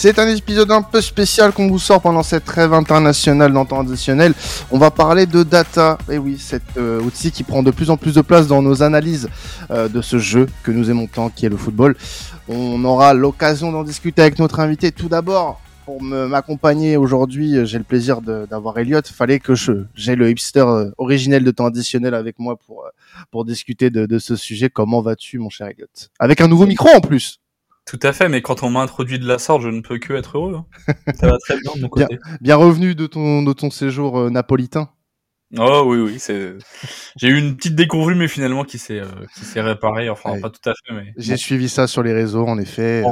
C'est un épisode un peu spécial qu'on vous sort pendant cette trêve internationale dans temps additionnel. On va parler de data. Et oui, cet euh, outil qui prend de plus en plus de place dans nos analyses euh, de ce jeu que nous aimons tant, qui est le football. On aura l'occasion d'en discuter avec notre invité. Tout d'abord, pour m'accompagner aujourd'hui, j'ai le plaisir d'avoir Elliot. Fallait que je j'ai le hipster euh, originel de temps additionnel avec moi pour pour discuter de, de ce sujet. Comment vas-tu, mon cher Elliot? Avec un nouveau micro en plus. Tout à fait, mais quand on m'a introduit de la sorte, je ne peux que être heureux. Hein. Ça va très bien de mon côté. Bien, revenu de ton, de ton séjour euh, napolitain. Oh oui, oui, c'est. J'ai eu une petite découverte, mais finalement qui s'est euh, qui s'est réparée. Enfin, pas tout à fait, mais. J'ai suivi ça sur les réseaux, en effet.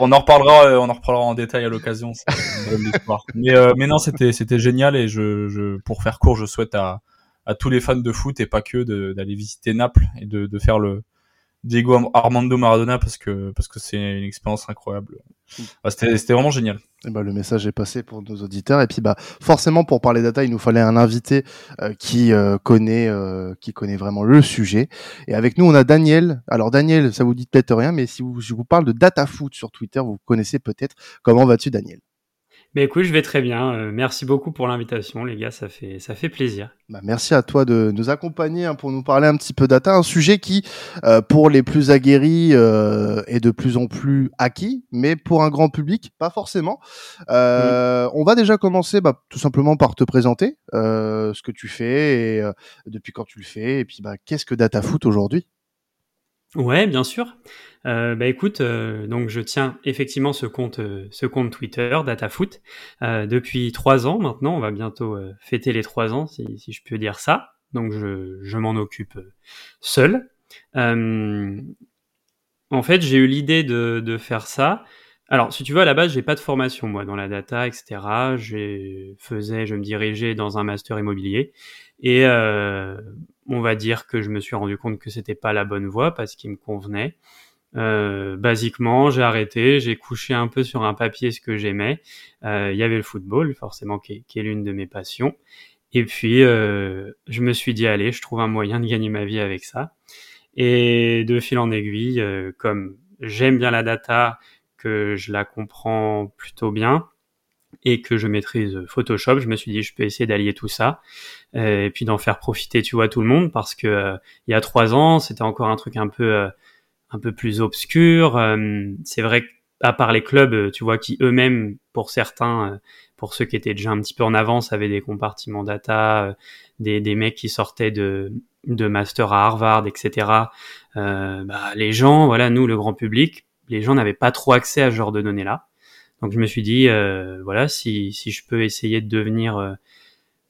On, en reparlera, euh, on en reparlera en détail à l'occasion. mais mais non, c'était c'était génial et je, je pour faire court, je souhaite à à tous les fans de foot et pas que d'aller visiter Naples et de, de faire le Diego Armando Maradona parce que parce que c'est une expérience incroyable. Bah, c'était c'était vraiment génial. Et bah, le message est passé pour nos auditeurs et puis bah forcément pour parler data il nous fallait un invité euh, qui euh, connaît euh, qui connaît vraiment le sujet et avec nous on a Daniel. Alors Daniel ça vous dit peut-être rien mais si vous, je vous parle de data foot sur Twitter vous connaissez peut-être. Comment vas-tu Daniel? Mais écoute, je vais très bien. Euh, merci beaucoup pour l'invitation, les gars. Ça fait, ça fait plaisir. Bah, merci à toi de nous accompagner hein, pour nous parler un petit peu data, un sujet qui, euh, pour les plus aguerris, euh, est de plus en plus acquis, mais pour un grand public, pas forcément. On va déjà commencer bah, tout simplement par te présenter ce que tu fais et depuis quand tu le fais, et puis bah, qu'est-ce que DataFoot aujourd'hui? Ouais, bien sûr. Euh, bah écoute, euh, donc je tiens effectivement ce compte, euh, ce compte Twitter, DataFoot, euh, depuis trois ans maintenant. On va bientôt fêter les trois ans, si, si, je peux dire ça. Donc je, je m'en occupe seul. en fait, j'ai eu l'idée de, de faire ça. Alors, si tu veux, à la base, j'ai pas de formation moi dans la data, etc. Je faisais, je me dirigeais dans un master immobilier et on va dire que je me suis rendu compte que c'était pas la bonne voie parce qu'il me convenait. Euh, basiquement, j'ai arrêté, j'ai couché un peu sur un papier ce que j'aimais. Euh, il y avait le football, forcément, qui est, l'une de mes passions. Et puis, euh, je me suis dit, allez, je trouve un moyen de gagner ma vie avec ça. Et de fil en aiguille, comme j'aime bien la data, que je la comprends plutôt bien, et que je maîtrise Photoshop, je me suis dit je peux essayer d'allier tout ça euh, et puis d'en faire profiter, tu vois, tout le monde parce que euh, il y a trois ans, c'était encore un truc un peu euh, un peu plus obscur. c'est vrai qu'à part les clubs, tu vois, qui eux-mêmes, pour certains, pour ceux qui étaient déjà un petit peu en avance, avaient des compartiments data, des, des mecs qui sortaient de de master à Harvard, etc. bah, les gens, voilà, nous, le grand public, les gens n'avaient pas trop accès à ce genre de données-là. Donc je me suis dit, euh, voilà, si, si je peux essayer de devenir, euh,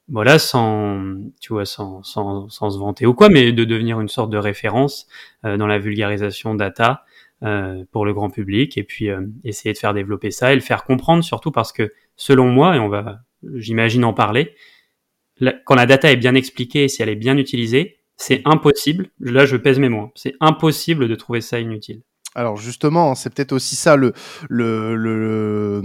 voilà, sans, tu vois, sans, sans, sans, se vanter ou quoi, mais de devenir une sorte de référence euh, dans la vulgarisation data pour le grand public, et puis essayer de faire développer ça et le faire comprendre, surtout parce que selon moi, et on va, j'imagine en parler, quand la data est bien expliquée et si elle est bien utilisée, c'est impossible, là je pèse mes mots, c'est impossible de trouver ça inutile. Alors justement, c'est peut-être aussi ça le, le, le,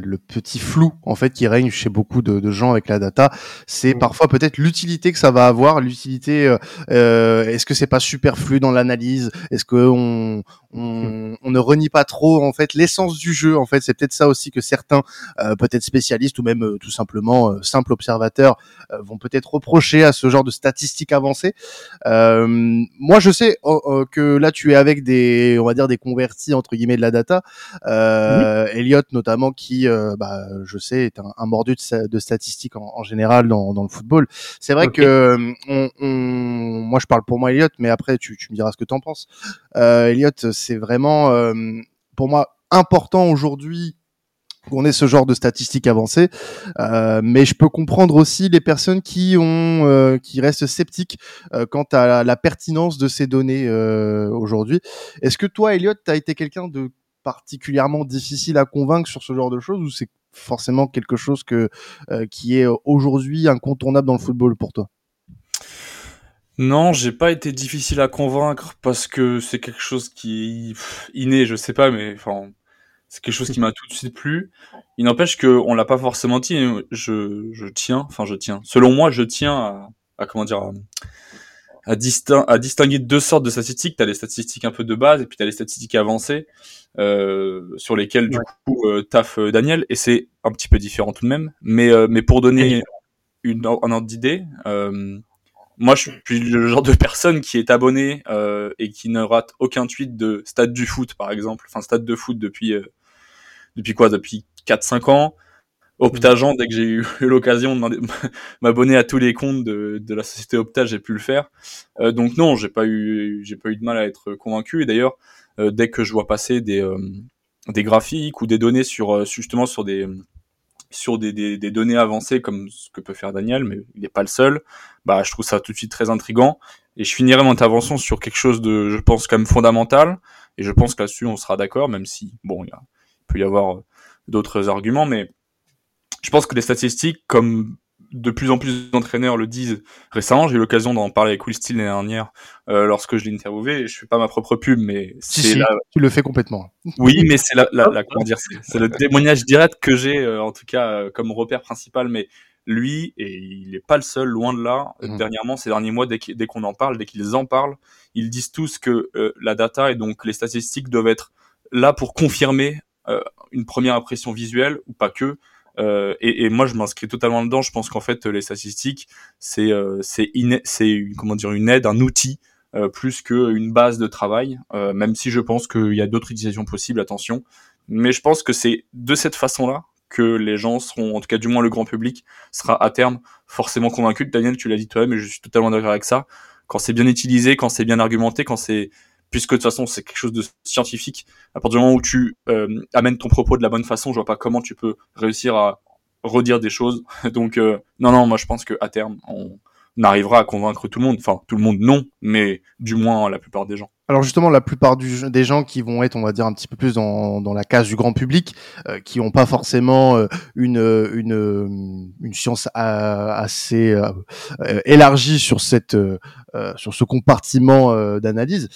le, petit flou en fait qui règne chez beaucoup de, de gens avec la data. C'est mmh. parfois peut-être l'utilité que ça va avoir, l'utilité. Euh, euh Est-ce que c'est pas superflu dans l'analyse? Est-ce que on, on, on, ne renie pas trop en fait l'essence du jeu En fait, c'est peut-être ça aussi que certains, euh, peut-être spécialistes ou même euh, tout simplement simples observateurs, vont peut-être reprocher à ce genre de statistiques avancées. moi, je sais oh, oh, que là, tu es avec des, on va dire des convertis entre guillemets de la data. Euh, Elliot notamment qui, euh, bah, je sais, est un, mordu de, statistiques en, général dans, le football. C'est vrai que moi je parle pour moi Elliot, mais après tu, me diras ce que tu en penses. Euh, Elliot, c'est vraiment pour moi important aujourd'hui qu'on ait ce genre de statistiques avancées, euh, mais je peux comprendre aussi les personnes qui ont, euh, qui restent sceptiques euh, quant à la, pertinence de ces données aujourd'hui. Est-ce que toi, Elliot, tu as été quelqu'un de particulièrement difficile à convaincre sur ce genre de choses ou c'est forcément quelque chose que qui est aujourd'hui incontournable dans le football pour toi? Non, j'ai pas été difficile à convaincre parce que c'est quelque chose qui est inné, je sais pas, mais enfin, c'est quelque chose qui m'a tout de suite plu. Il n'empêche qu'on l'a pas forcément dit. Je, je tiens, enfin je tiens. Selon moi, je tiens à, à comment dire, à, à distinguer deux sortes de statistiques. Tu as les statistiques un peu de base et puis tu as les statistiques avancées euh, sur lesquelles du coup euh, taf euh, Daniel et c'est un petit peu différent tout de même. Mais, mais pour donner une, un ordre d'idée, moi je suis le genre de personne qui est abonné et qui ne rate aucun tweet de stade du foot par exemple, enfin stade de foot depuis depuis quoi? Depuis 4-5 ans? Optagent, dès que j'ai eu l'occasion de m'abonner à tous les comptes de, la société Opta, j'ai pu le faire. Euh, donc non, j'ai pas eu, j'ai pas eu de mal à être convaincu. Et d'ailleurs, euh, dès que je vois passer des, euh, graphiques ou des données sur justement sur des sur des, données avancées comme ce que peut faire Daniel, mais il n'est pas le seul. Bah, je trouve ça tout de suite très intrigant. Et je finirai mon intervention sur quelque chose de, je pense, quand même fondamental. Et je pense que là-dessus, on sera d'accord, même si, bon, il, y a, peut y avoir d'autres arguments, mais je pense que les statistiques, comme de plus en plus d'entraîneurs le disent récemment, j'ai eu l'occasion d'en parler avec Will Steele l'année dernière euh, lorsque je l'ai interviewé. Je fais pas ma propre pub, mais si, tu le fais complètement. Oui, mais c'est la, la, la, comment dire, c'est le témoignage direct que j'ai euh, en tout cas euh, comme repère principal. Mais lui, et il est pas le seul, loin de là. Mmh. Dernièrement, ces derniers mois, dès qu'on en parle, dès qu'ils en parlent, ils disent tous que euh, la data et donc les statistiques doivent être là pour confirmer une première impression visuelle ou pas que euh, et, moi, je m'inscris totalement dedans. Je pense qu'en fait, les statistiques, c'est euh, c'est comment dire une aide, un outil euh, plus qu'une base de travail. Euh, même si je pense qu'il y a d'autres utilisations possibles, attention. Mais je pense que c'est de cette façon-là que les gens seront, en tout cas du moins le grand public, sera à terme forcément convaincu. Daniel, tu l'as dit toi-même, et je suis totalement d'accord avec ça. Quand c'est bien utilisé, quand c'est bien argumenté, quand c'est puisque de toute façon c'est quelque chose de scientifique. À partir du moment où tu euh, amènes ton propos de la bonne façon, je vois pas comment tu peux réussir à redire des choses. Donc euh, non non, moi je pense que à terme on arrivera à convaincre tout le monde. Enfin tout le monde non, mais du moins la plupart des gens. Alors justement, la plupart des gens qui vont être, on va dire, un petit peu plus dans, dans la case du grand public, euh, qui n'ont pas forcément euh, une, une, une science assez euh, élargie sur cette sur ce compartiment d'analyse.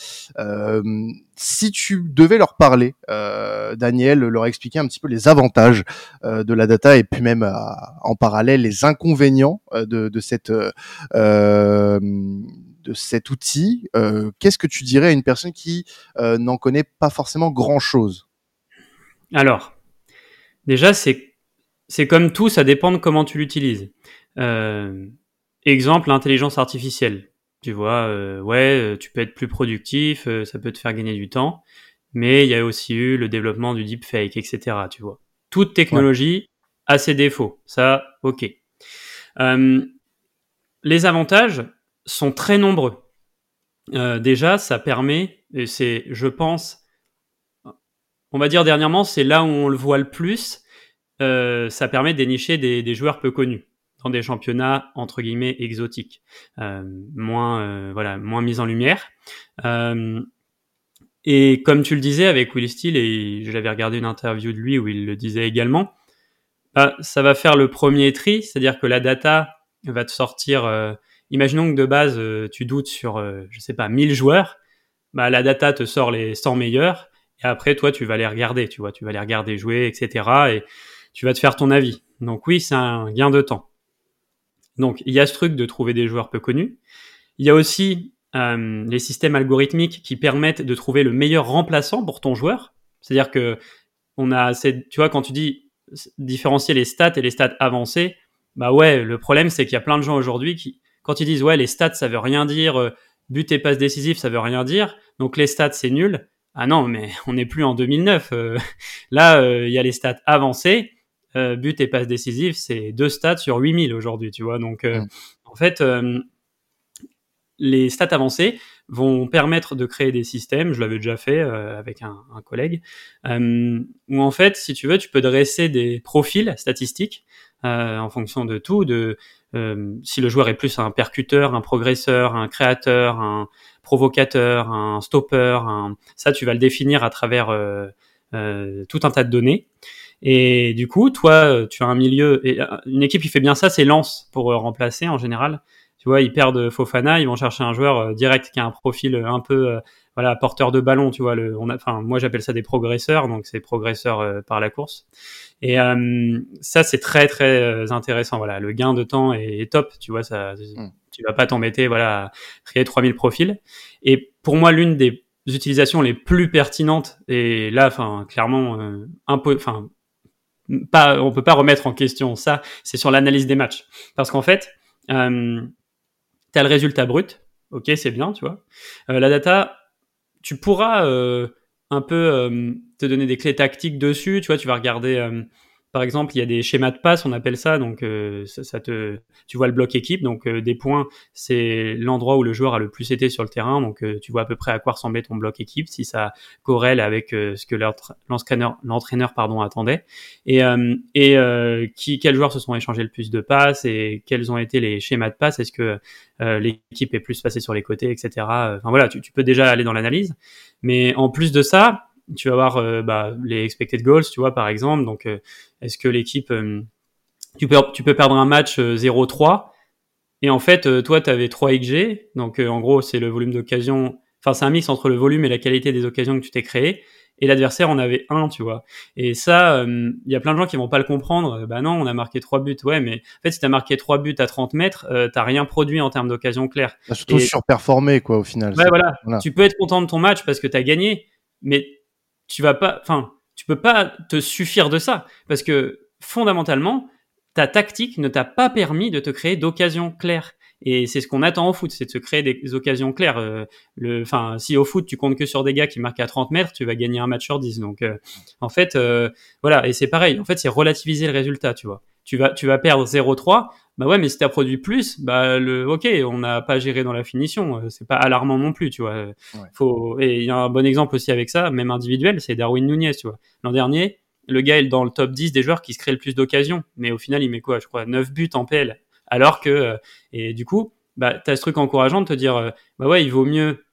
si tu devais leur parler, Daniel, leur expliquer un petit peu les avantages de la data et puis même en parallèle les inconvénients de, de cette de cet outil, euh, qu'est-ce que tu dirais à une personne qui euh, n'en connaît pas forcément grand-chose? Alors, déjà, c'est c'est comme tout, ça dépend de comment tu l'utilises. Euh, exemple, l'intelligence artificielle. Tu vois, ouais, tu peux être plus productif, ça peut te faire gagner du temps, mais il y a aussi eu le développement du deepfake, etc. Tu vois, toute technologie ouais. a ses défauts. Ça, ok. les avantages, sont très nombreux. Euh, déjà, ça permet, et c'est, je pense, on va dire dernièrement, c'est là où on le voit le plus, euh, ça permet de dénicher des, des, joueurs peu connus dans des championnats entre guillemets exotiques, euh, moins euh, voilà, moins mis en lumière. Euh, et comme tu le disais avec Will Steele, et j'avais regardé une interview de lui où il le disait également, bah, ça va faire le premier tri, c'est-à-dire que la data va te sortir euh, imaginons que de base, euh, tu doutes sur, euh, je sais pas, 1000 joueurs, bah, la data te sort les 100 meilleurs, et après, toi, tu vas les regarder, tu vois, tu vas les regarder jouer, etc., et tu vas te faire ton avis. Donc oui, c'est un gain de temps. Donc, il y a ce truc de trouver des joueurs peu connus. Il y a aussi euh, les systèmes algorithmiques qui permettent de trouver le meilleur remplaçant pour ton joueur. C'est-à-dire que on a assez, tu vois, quand tu dis différencier les stats et les stats avancées, bah ouais, le problème c'est qu'il y a plein de gens aujourd'hui qui, quand ils disent ouais les stats ça veut rien dire, euh, but et passe décisif ça veut rien dire, donc les stats c'est nul. Ah non mais on n'est plus en 2009. Euh, là il euh, y a les stats avancées, euh, but et passe décisif c'est deux stats sur 8000 aujourd'hui tu vois donc mmh. en fait les stats avancées vont permettre de créer des systèmes, je l'avais déjà fait euh, avec un, un collègue, euh, où en fait, si tu veux, tu peux dresser des profils statistiques euh, en fonction de tout, de euh, si le joueur est plus un percuteur, un progresseur, un créateur, un provocateur, un stopper, un... ça tu vas le définir à travers euh, euh, tout un tas de données. Et du coup, toi, tu as un milieu, et une équipe qui fait bien ça, c'est Lance pour remplacer en général. Tu vois, ils perdent Fofana, ils vont chercher un joueur direct qui a un profil un peu voilà porteur de ballon. Tu vois, le, on a, enfin moi j'appelle ça des progresseurs, donc c'est progresseurs par la course. Et euh, ça, c'est très très euh, intéressant. Voilà, le gain de temps est, est top. Tu vois, ça, mm. tu vas pas t'embêter voilà à créer 3000 profils. Et pour moi, l'une des utilisations les plus pertinentes et là, enfin clairement euh, un peu, enfin pas, on peut pas remettre en question ça, c'est sur l'analyse des matchs, parce qu'en fait, euh, tu as le résultat brut, ok, c'est bien, tu vois. Euh, la data, tu pourras euh, un peu euh, te donner des clés tactiques dessus, tu vois, tu vas regarder euh, par exemple, il y a des schémas de passe, on appelle ça. Donc, euh, ça, te, tu vois le bloc équipe. Donc, euh, des points, c'est l'endroit où le joueur a le plus été sur le terrain. Donc, euh, tu vois à peu près à quoi ressemblait ton bloc équipe, si ça corrèle avec ce que l'entraîneur, pardon, attendait. Et, qui, quels joueurs se sont échangés le plus de passes et quels ont été les schémas de passe? Est-ce que l'équipe est plus passée sur les côtés, etc. Enfin voilà, tu, tu peux déjà aller dans l'analyse. Mais en plus de ça, tu vas avoir euh, bah, les expected goals, tu vois, par exemple. Donc, euh, est-ce que l'équipe, euh, tu peux, tu peux perdre un match 0-3 et en fait, toi, tu avais 3 XG. Donc, en gros, c'est le volume d'occasion. Enfin, c'est un mix entre le volume et la qualité des occasions que tu t'es créé. Et l'adversaire en avait un, tu vois. Et ça, il y a plein de gens qui vont pas le comprendre. Bah non, on a marqué trois buts. Ouais, mais en fait, si t'as marqué trois buts à 30 mètres, euh, t'as rien produit en termes d'occasion claire. T'as surtout et... surperformé, quoi, au final. Ouais, voilà. voilà. Tu peux être content de ton match parce que t'as gagné, mais tu vas pas, enfin, tu peux pas te suffire de ça parce que fondamentalement, ta tactique ne t'a pas permis de te créer d'occasions claires. Et c'est ce qu'on attend au foot, c'est de se créer des occasions claires. Euh, le, enfin, si au foot tu comptes que sur des gars qui marquent à 30 mètres, tu vas gagner un match sur 10. Donc, euh, en fait, euh, voilà. Et c'est pareil. En fait, c'est relativiser le résultat, tu vois. Tu vas, tu vas perdre 0-3. Bah ouais, mais si t'as produit plus, bah le, ok, on n'a pas géré dans la finition. Euh, c'est pas alarmant non plus, tu vois. Ouais. Faut, et il y a un bon exemple aussi avec ça, même individuel, c'est Darwin Nunez, tu vois. L'an dernier, le gars est dans le top 10 des joueurs qui se créent le plus d'occasions. Mais au final, il met quoi, je crois, 9 buts en PL alors que euh, et du coup bah t'as ce truc encourageant de te dire euh, bah ouais il vaut mieux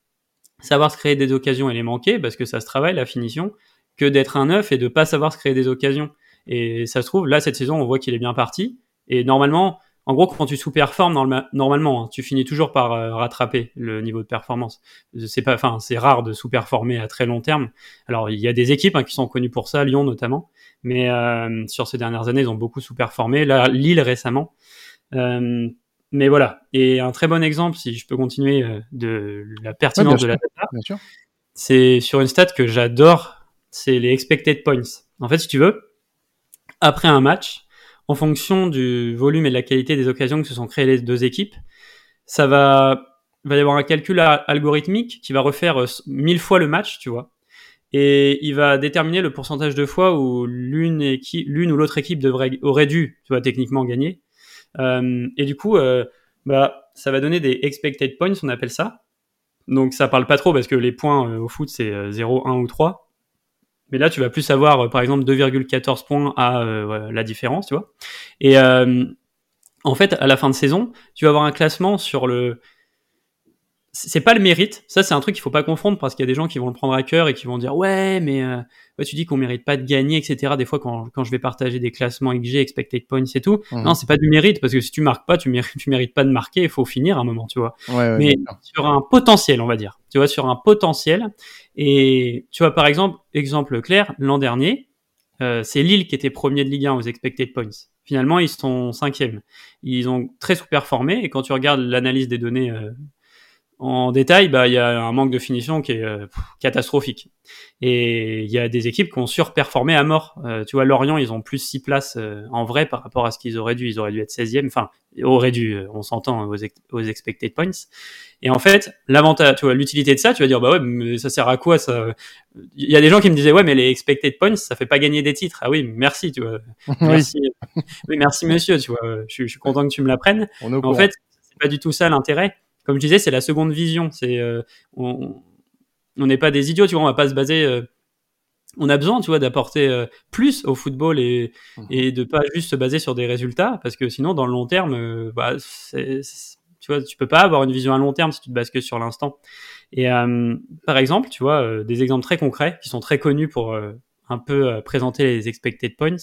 savoir se créer des occasions et les manquer parce que ça se travaille la finition que d'être un neuf et de pas savoir se créer des occasions et ça se trouve là cette saison on voit qu'il est bien parti et normalement en gros quand tu sous-performes normalement hein, tu finis toujours par euh, rattraper le niveau de performance. C'est pas enfin c'est rare de sous-performer à très long terme. Alors il y a des équipes hein, qui sont connues pour ça Lyon notamment mais euh, sur ces dernières années ils ont beaucoup sous-performé. Là Lille récemment. Euh, mais voilà. Et un très bon exemple, si je peux continuer, euh, de la pertinence ouais, de la data, c'est sur une stat que j'adore, c'est les expected points. En fait, si tu veux, après un match, en fonction du volume et de la qualité des occasions que se sont créées les deux équipes, ça va, va y avoir un calcul algorithmique qui va refaire euh, mille fois le match, tu vois. Et il va déterminer le pourcentage de fois où l'une l'une ou l'autre équipe devrait, aurait dû, tu vois, techniquement gagner. Euh, et du coup, euh, bah, ça va donner des expected points, on appelle ça. Donc ça parle pas trop parce que les points euh, au foot c'est 0, 1 ou 3. Mais là, tu vas plus avoir, par exemple, 2,14 points à euh, la différence, tu vois. Et euh, en fait, à la fin de saison, tu vas avoir un classement sur le. C'est pas le mérite. Ça, c'est un truc qu'il faut pas confondre parce qu'il y a des gens qui vont le prendre à cœur et qui vont dire ouais, mais euh, ouais, tu dis qu'on mérite pas de gagner, etc. Des fois, quand, quand je vais partager des classements XG, expected points et tout, mmh. non, c'est pas du mérite parce que si tu marques pas, tu mérites, tu mérites pas de marquer. Il faut finir un moment, tu vois. Ouais, ouais, mais sur un potentiel, on va dire. Tu vois, sur un potentiel. Et tu vois, par exemple, exemple clair, l'an dernier, euh, c'est Lille qui était premier de Ligue 1 aux expected points. Finalement, ils sont cinquième. Ils ont très sous-performé. Et quand tu regardes l'analyse des données euh, en détail, bah il y a un manque de finition qui est euh, catastrophique. Et il y a des équipes qui ont surperformé à mort. Euh, tu vois, Lorient, ils ont plus 6 places euh, en vrai par rapport à ce qu'ils auraient dû. Ils auraient dû être 16e, enfin, auraient dû, on s'entend, aux, aux, expected points. Et en fait, l'avantage, tu vois, l'utilité de ça, tu vas dire, bah ouais, mais ça sert à quoi ça? Il y a des gens qui me disaient, ouais, mais les expected points, ça fait pas gagner des titres. Ah oui, merci, tu vois. merci, oui, merci monsieur, tu vois. Je, je, suis content que tu me l'apprennes. En fait, c'est pas du tout ça l'intérêt comme je disais, c'est la seconde vision. C'est euh, on n'est pas des idiots, tu vois. On va pas se baser. Euh, on a besoin, tu vois, d'apporter euh, plus au football et, mmh. et de pas juste se baser sur des résultats, parce que sinon, dans le long terme, euh, bah, c'est, tu vois, tu peux pas avoir une vision à long terme si tu te bases que sur l'instant. Et par exemple, tu vois, des exemples très concrets qui sont très connus pour un peu présenter les expected points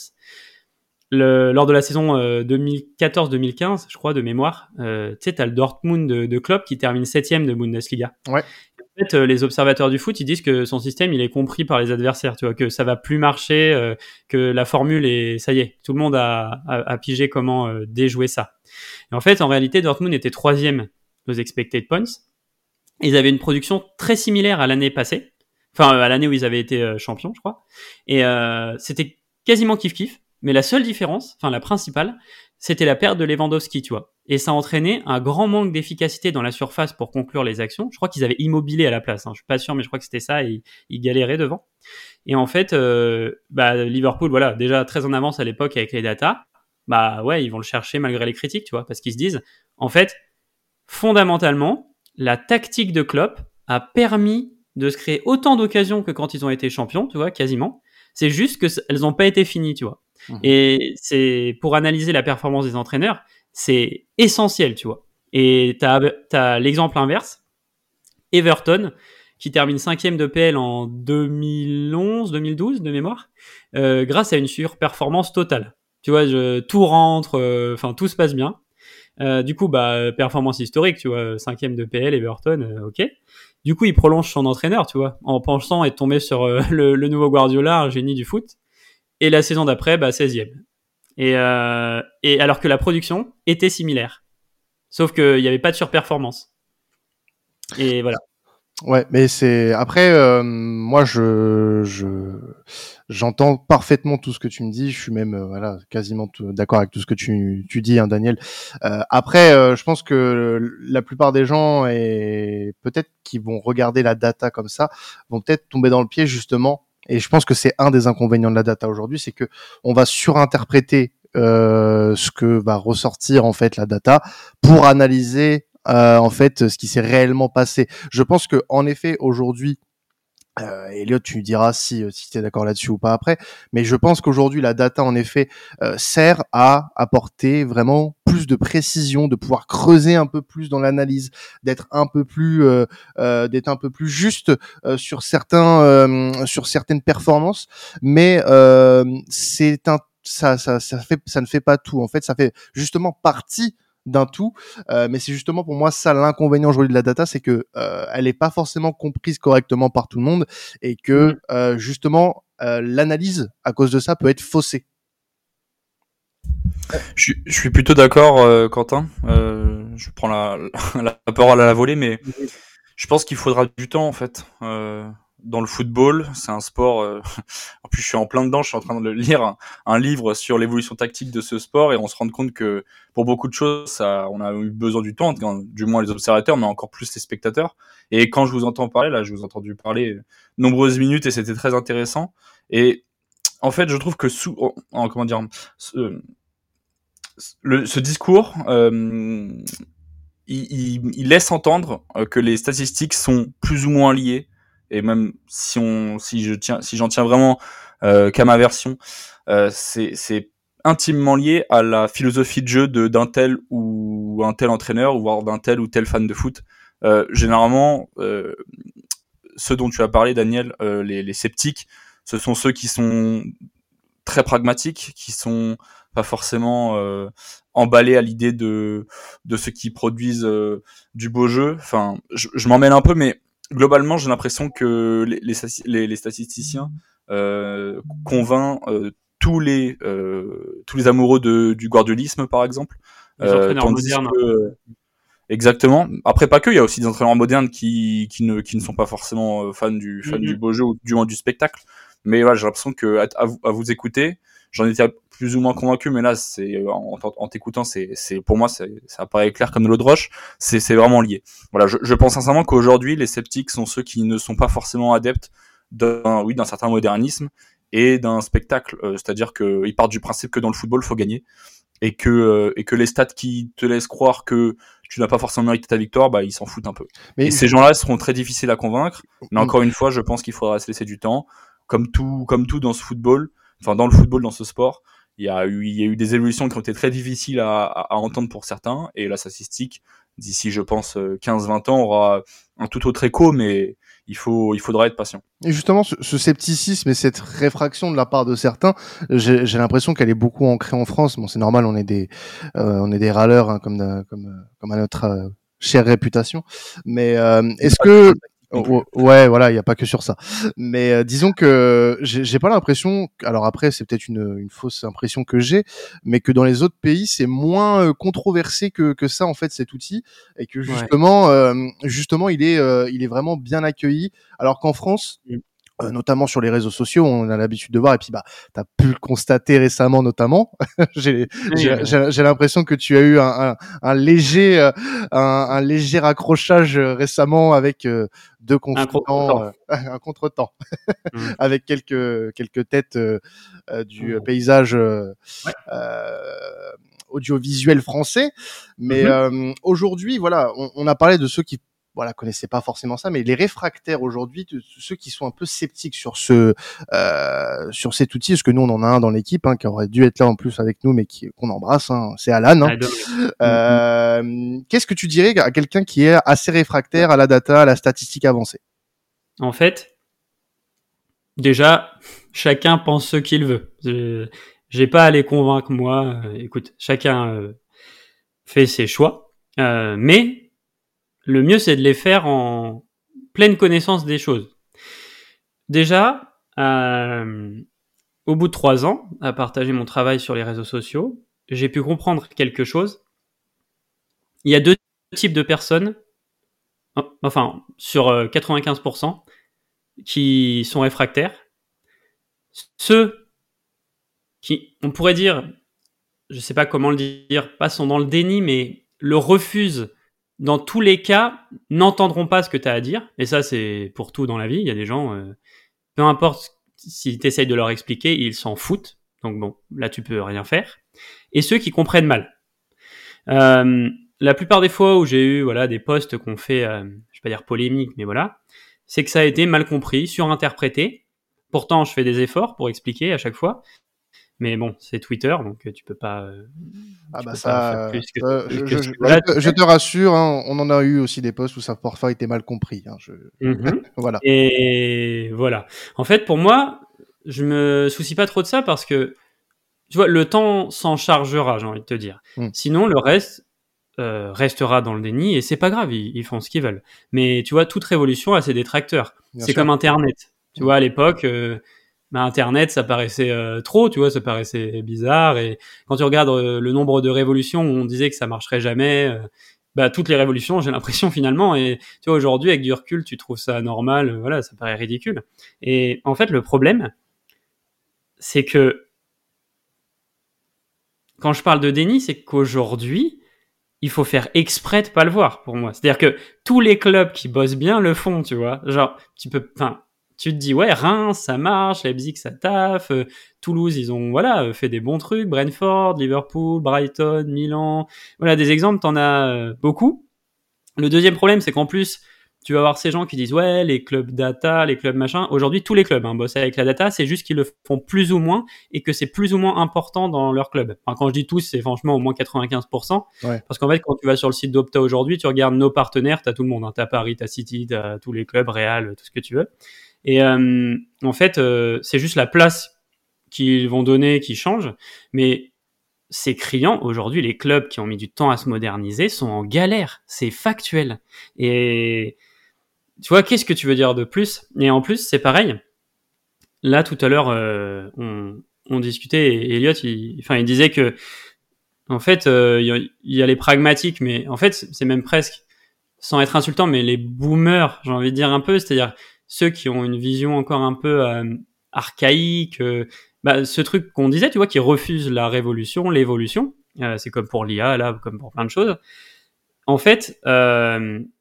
le, lors de la saison euh, 2014-2015, je crois, de mémoire, euh, tu sais, t'as le Dortmund de, de Klopp qui termine septième de Bundesliga. Ouais. En fait, euh, les observateurs du foot, ils disent que son système, il est compris par les adversaires, tu vois, que ça va plus marcher, euh, que la formule est, ça y est, tout le monde a, a, pigé comment euh, déjouer ça. Et en fait, en réalité, Dortmund était troisième aux expected points. Ils avaient une production très similaire à l'année passée, enfin à l'année où ils avaient été champions, je crois. Et c'était quasiment kiff kiff. Mais la seule différence, enfin la principale, c'était la perte de Lewandowski, tu vois. Et ça a entraîné un grand manque d'efficacité dans la surface pour conclure les actions. Je crois qu'ils avaient immobilé à la place. Hein. Je suis pas sûr, mais je crois que c'était ça. Et ils galéraient devant. Et en fait, euh, bah, Liverpool, voilà, déjà très en avance à l'époque avec les datas. Bah ouais, ils vont le chercher malgré les critiques, tu vois, parce qu'ils se disent, en fait, fondamentalement, la tactique de Klopp a permis de se créer autant d'occasions que quand ils ont été champions, tu vois, quasiment. C'est juste qu'elles n'ont pas été finies, tu vois. Mmh. Et c'est pour analyser la performance des entraîneurs, c'est essentiel, tu vois. Et tu as, l'exemple inverse, Everton, qui termine cinquième de PL en 2011, 2012 de mémoire, euh, grâce à une surperformance totale. Tu vois, tout rentre, euh, enfin tout se passe bien. Euh, du coup, bah performance historique, tu vois, cinquième de PL, Everton, ok. Du coup, il prolonge son entraîneur, tu vois, en pensant être tombé sur le, le, nouveau Guardiola, un génie du foot. Et la saison d'après, bah, 16e. Et, euh, et alors que la production était similaire. Sauf qu'il n'y avait pas de surperformance. Et voilà. Ouais, mais c'est après euh, moi je je j'entends parfaitement tout ce que tu me dis. Je suis même euh, voilà quasiment d'accord avec tout ce que tu tu dis, hein, Daniel. Euh, après, euh, je pense que la plupart des gens et peut-être qui vont regarder la data comme ça vont peut-être tomber dans le pied justement et je pense que c'est un des inconvénients de la data aujourd'hui, c'est que on va surinterpréter euh, ce que va ressortir en fait la data pour analyser euh, en fait ce qui s'est réellement passé. Je pense que en effet aujourd'hui euh, Elliot, tu diras si, euh, si tu es d'accord là-dessus ou pas après, mais je pense qu'aujourd'hui la data en effet euh, sert à apporter vraiment plus de précision, de pouvoir creuser un peu plus dans l'analyse, d'être un peu plus euh, euh d'être un peu plus juste sur certains sur certaines performances, mais c'est un ça, ça ça fait ça ne fait pas tout. En fait, ça fait justement partie d'un tout. Euh, mais c'est justement pour moi ça l'inconvénient aujourd'hui de la data, c'est que euh, elle n'est pas forcément comprise correctement par tout le monde et que mmh. euh, justement l'analyse à cause de ça peut être faussée. Je, suis plutôt d'accord, Quentin. je prends la, la, parole à la volée, mais je pense qu'il faudra du temps en fait dans le football. C'est un sport. Euh, en plus, je suis en plein dedans. Je suis en train de lire un, livre sur l'évolution tactique de ce sport et on se rend compte que pour beaucoup de choses, ça, on a eu besoin du temps, du moins les observateurs, mais encore plus les spectateurs. Et quand je vous entends parler, là, je vous ai entendu parler nombreuses minutes et c'était très intéressant. Et en fait, je trouve que sous, en, comment dire, ce, ce discours. Euh, il, laisse entendre euh, que les statistiques sont plus ou moins liées et même si on si je tiens si j'en tiens vraiment euh, qu'à ma version euh, c'est intimement lié à la philosophie de jeu d'un tel ou un tel entraîneur voire d'un tel ou tel fan de foot. Euh, généralement euh, ceux dont tu as parlé Daniel euh, les, les sceptiques ce sont ceux qui sont très pragmatiques qui sont pas forcément euh, emballés à l'idée de de ceux qui produisent euh, du beau jeu. Enfin je, je m'emmène un peu mais globalement, j'ai l'impression que les, les, les statisticiens euh, convainc euh, tous les euh, tous les amoureux de, du guardiolisme, par exemple. Euh, modernes. Que, exactement. Après, pas que. Il y a aussi des entraîneurs modernes qui, qui ne qui ne sont pas forcément fans du fan du mm-hmm. beau jeu ou du moins du spectacle. Mais voilà, j'ai l'impression que à, vous, à vous écouter, j'en étais plus ou moins convaincu, mais là, c'est en, en t'écoutant, c'est, c'est pour moi, ça apparaît clair comme de l'eau de roche. C'est, c'est vraiment lié. Voilà, je, je pense sincèrement qu'aujourd'hui, les sceptiques sont ceux qui ne sont pas forcément adeptes d'un, oui, d'un certain modernisme et d'un spectacle. Euh, c'est-à-dire qu'ils partent du principe que dans le football, faut gagner et que euh, et que les stats qui te laissent croire que tu n'as pas forcément mérité ta victoire, bah ils s'en foutent un peu. Mais et ces gens-là seront très difficiles à convaincre. Mais encore une fois, je pense qu'il faudra se laisser du temps, comme tout comme tout dans ce football, enfin dans le football, dans ce sport il y a eu, il y a eu des évolutions qui ont été très difficiles à, à, entendre pour certains, et la statistique, d'ici, je pense, 15-20 ans, aura un tout autre écho, mais il faut, il faudra être patient. Et justement, ce, ce scepticisme et cette réfraction de la part de certains, j'ai l'impression qu'elle est beaucoup ancrée en France. Bon, c'est normal, on est des, euh, on est des râleurs, hein, comme, comme, comme à notre euh, chère réputation. Mais euh, est-ce que Oh, oh, ouais, voilà, il n'y a pas que sur ça. Mais euh, disons que j'ai pas l'impression. Alors après, c'est peut-être une, une, fausse impression que j'ai, mais que dans les autres pays, c'est moins euh, controversé que, que ça en fait cet outil, et que justement, euh, justement, il est, il est vraiment bien accueilli. Alors qu'en France, mm. Euh, notamment sur les réseaux sociaux, on a l'habitude de voir, et puis bah, tu as pu le constater récemment notamment. j'ai l'impression que tu as eu un, un, léger, euh, un, un, léger accrochage euh, récemment avec deux consultants, un contretemps, mmh. avec quelques quelques têtes du mmh. paysage audiovisuel français. Mais mmh aujourd'hui, voilà, on, on, a parlé de ceux qui voilà connaissaient pas forcément ça, mais les réfractaires aujourd'hui, ceux qui sont un peu sceptiques sur ce euh, sur cet outil, parce que nous on en a un dans l'équipe hein, qui aurait dû être là en plus avec nous, mais qui qu'on embrasse, hein, c'est Alan. Hein. Euh, Qu'est-ce que tu dirais à quelqu'un qui est assez réfractaire à la data, à la statistique avancée? En fait, déjà, chacun pense ce qu'il veut. J'ai pas à les convaincre moi. Euh, écoute, chacun fait ses choix, euh, mais le mieux, c'est de les faire en pleine connaissance des choses. Déjà, euh, au bout de trois ans, à partager mon travail sur les réseaux sociaux, j'ai pu comprendre quelque chose. Il y a deux types de personnes, enfin, sur 95%, euh, qui sont réfractaires. Ceux qui, on pourrait dire, je ne sais pas comment le dire, pas sont dans le déni, mais le refusent dans tous les cas, n'entendront pas ce que tu as à dire. Et ça, c'est pour tout dans la vie. Il y a des gens, euh, peu importe si tu de leur expliquer, ils s'en foutent. Donc bon, là, tu peux rien faire. Et ceux qui comprennent mal. Euh, la plupart des fois où j'ai eu voilà des posts qu'on fait, euh, je vais pas dire polémique, mais voilà, c'est que ça a été mal compris, surinterprété. Pourtant, je fais des efforts pour expliquer à chaque fois. Mais bon, c'est Twitter, donc euh, tu peux pas. Euh, ah bah ça. je, te rassure, hein, on en a eu aussi des posts où ça parfois été mal compris. Hein, mhm. voilà. Et voilà. En fait, pour moi, je me soucie pas trop de ça parce que tu vois, le temps s'en chargera, j'ai envie de te dire. Hmm. Sinon, le reste euh, restera dans le déni et c'est pas grave, ils, font ce qu'ils veulent. Mais tu vois, toute révolution a ses détracteurs. C'est comme Internet. Tu vois, à l'époque bah, Internet, ça paraissait euh, trop, tu vois, ça paraissait bizarre. Et quand tu regardes euh, le nombre de révolutions où on disait que ça marcherait jamais, euh, bah, toutes les révolutions, j'ai l'impression finalement. Et tu vois, aujourd'hui, avec du recul, tu trouves ça normal, voilà, ça paraît ridicule. Et en fait, le problème, c'est que quand je parle de déni, c'est qu'aujourd'hui, il faut faire exprès de pas le voir pour moi. C'est-à-dire que tous les clubs qui bossent bien le font, tu vois. Genre, tu peux, enfin, tu te dis ouais Reims ça marche, Leipzig ça taffe, euh, Toulouse ils ont voilà euh, fait des bons trucs, Brentford, Liverpool, Brighton, Milan, voilà des exemples t'en as euh, beaucoup. Le deuxième problème c'est qu'en plus tu vas avoir ces gens qui disent ouais les clubs data, les clubs machin. Aujourd'hui tous les clubs hein, bossent avec la data, c'est juste qu'ils le font plus ou moins et que c'est plus ou moins important dans leur club. Enfin, quand je dis tous c'est franchement au moins 95%. Parce qu'en fait quand tu vas sur le site d'Opta aujourd'hui, tu regardes nos partenaires, t'as tout le monde, hein, t'as Paris, t'as City, t'as tous les clubs, Real, tout ce que tu veux. Et euh, en fait, euh, c'est juste la place qu'ils vont donner qui change. Mais c'est criant. Aujourd'hui, les clubs qui ont mis du temps à se moderniser sont en galère. C'est factuel. Et tu vois, qu'est-ce que tu veux dire de plus? Et en plus, c'est pareil. Là, tout à l'heure, euh, on, on, discutait et Elliot, il, enfin, il disait que, en fait, il y, a les pragmatiques, mais en fait, c'est même presque, sans être insultant, mais les boomers, j'ai envie de dire un peu, c'est-à-dire ceux qui ont une vision encore un peu euh, archaïque, euh, bah, ce truc qu'on disait, tu vois, qui refuse la révolution, l'évolution, euh, c'est comme pour l'IA, là, comme pour plein de choses. En fait,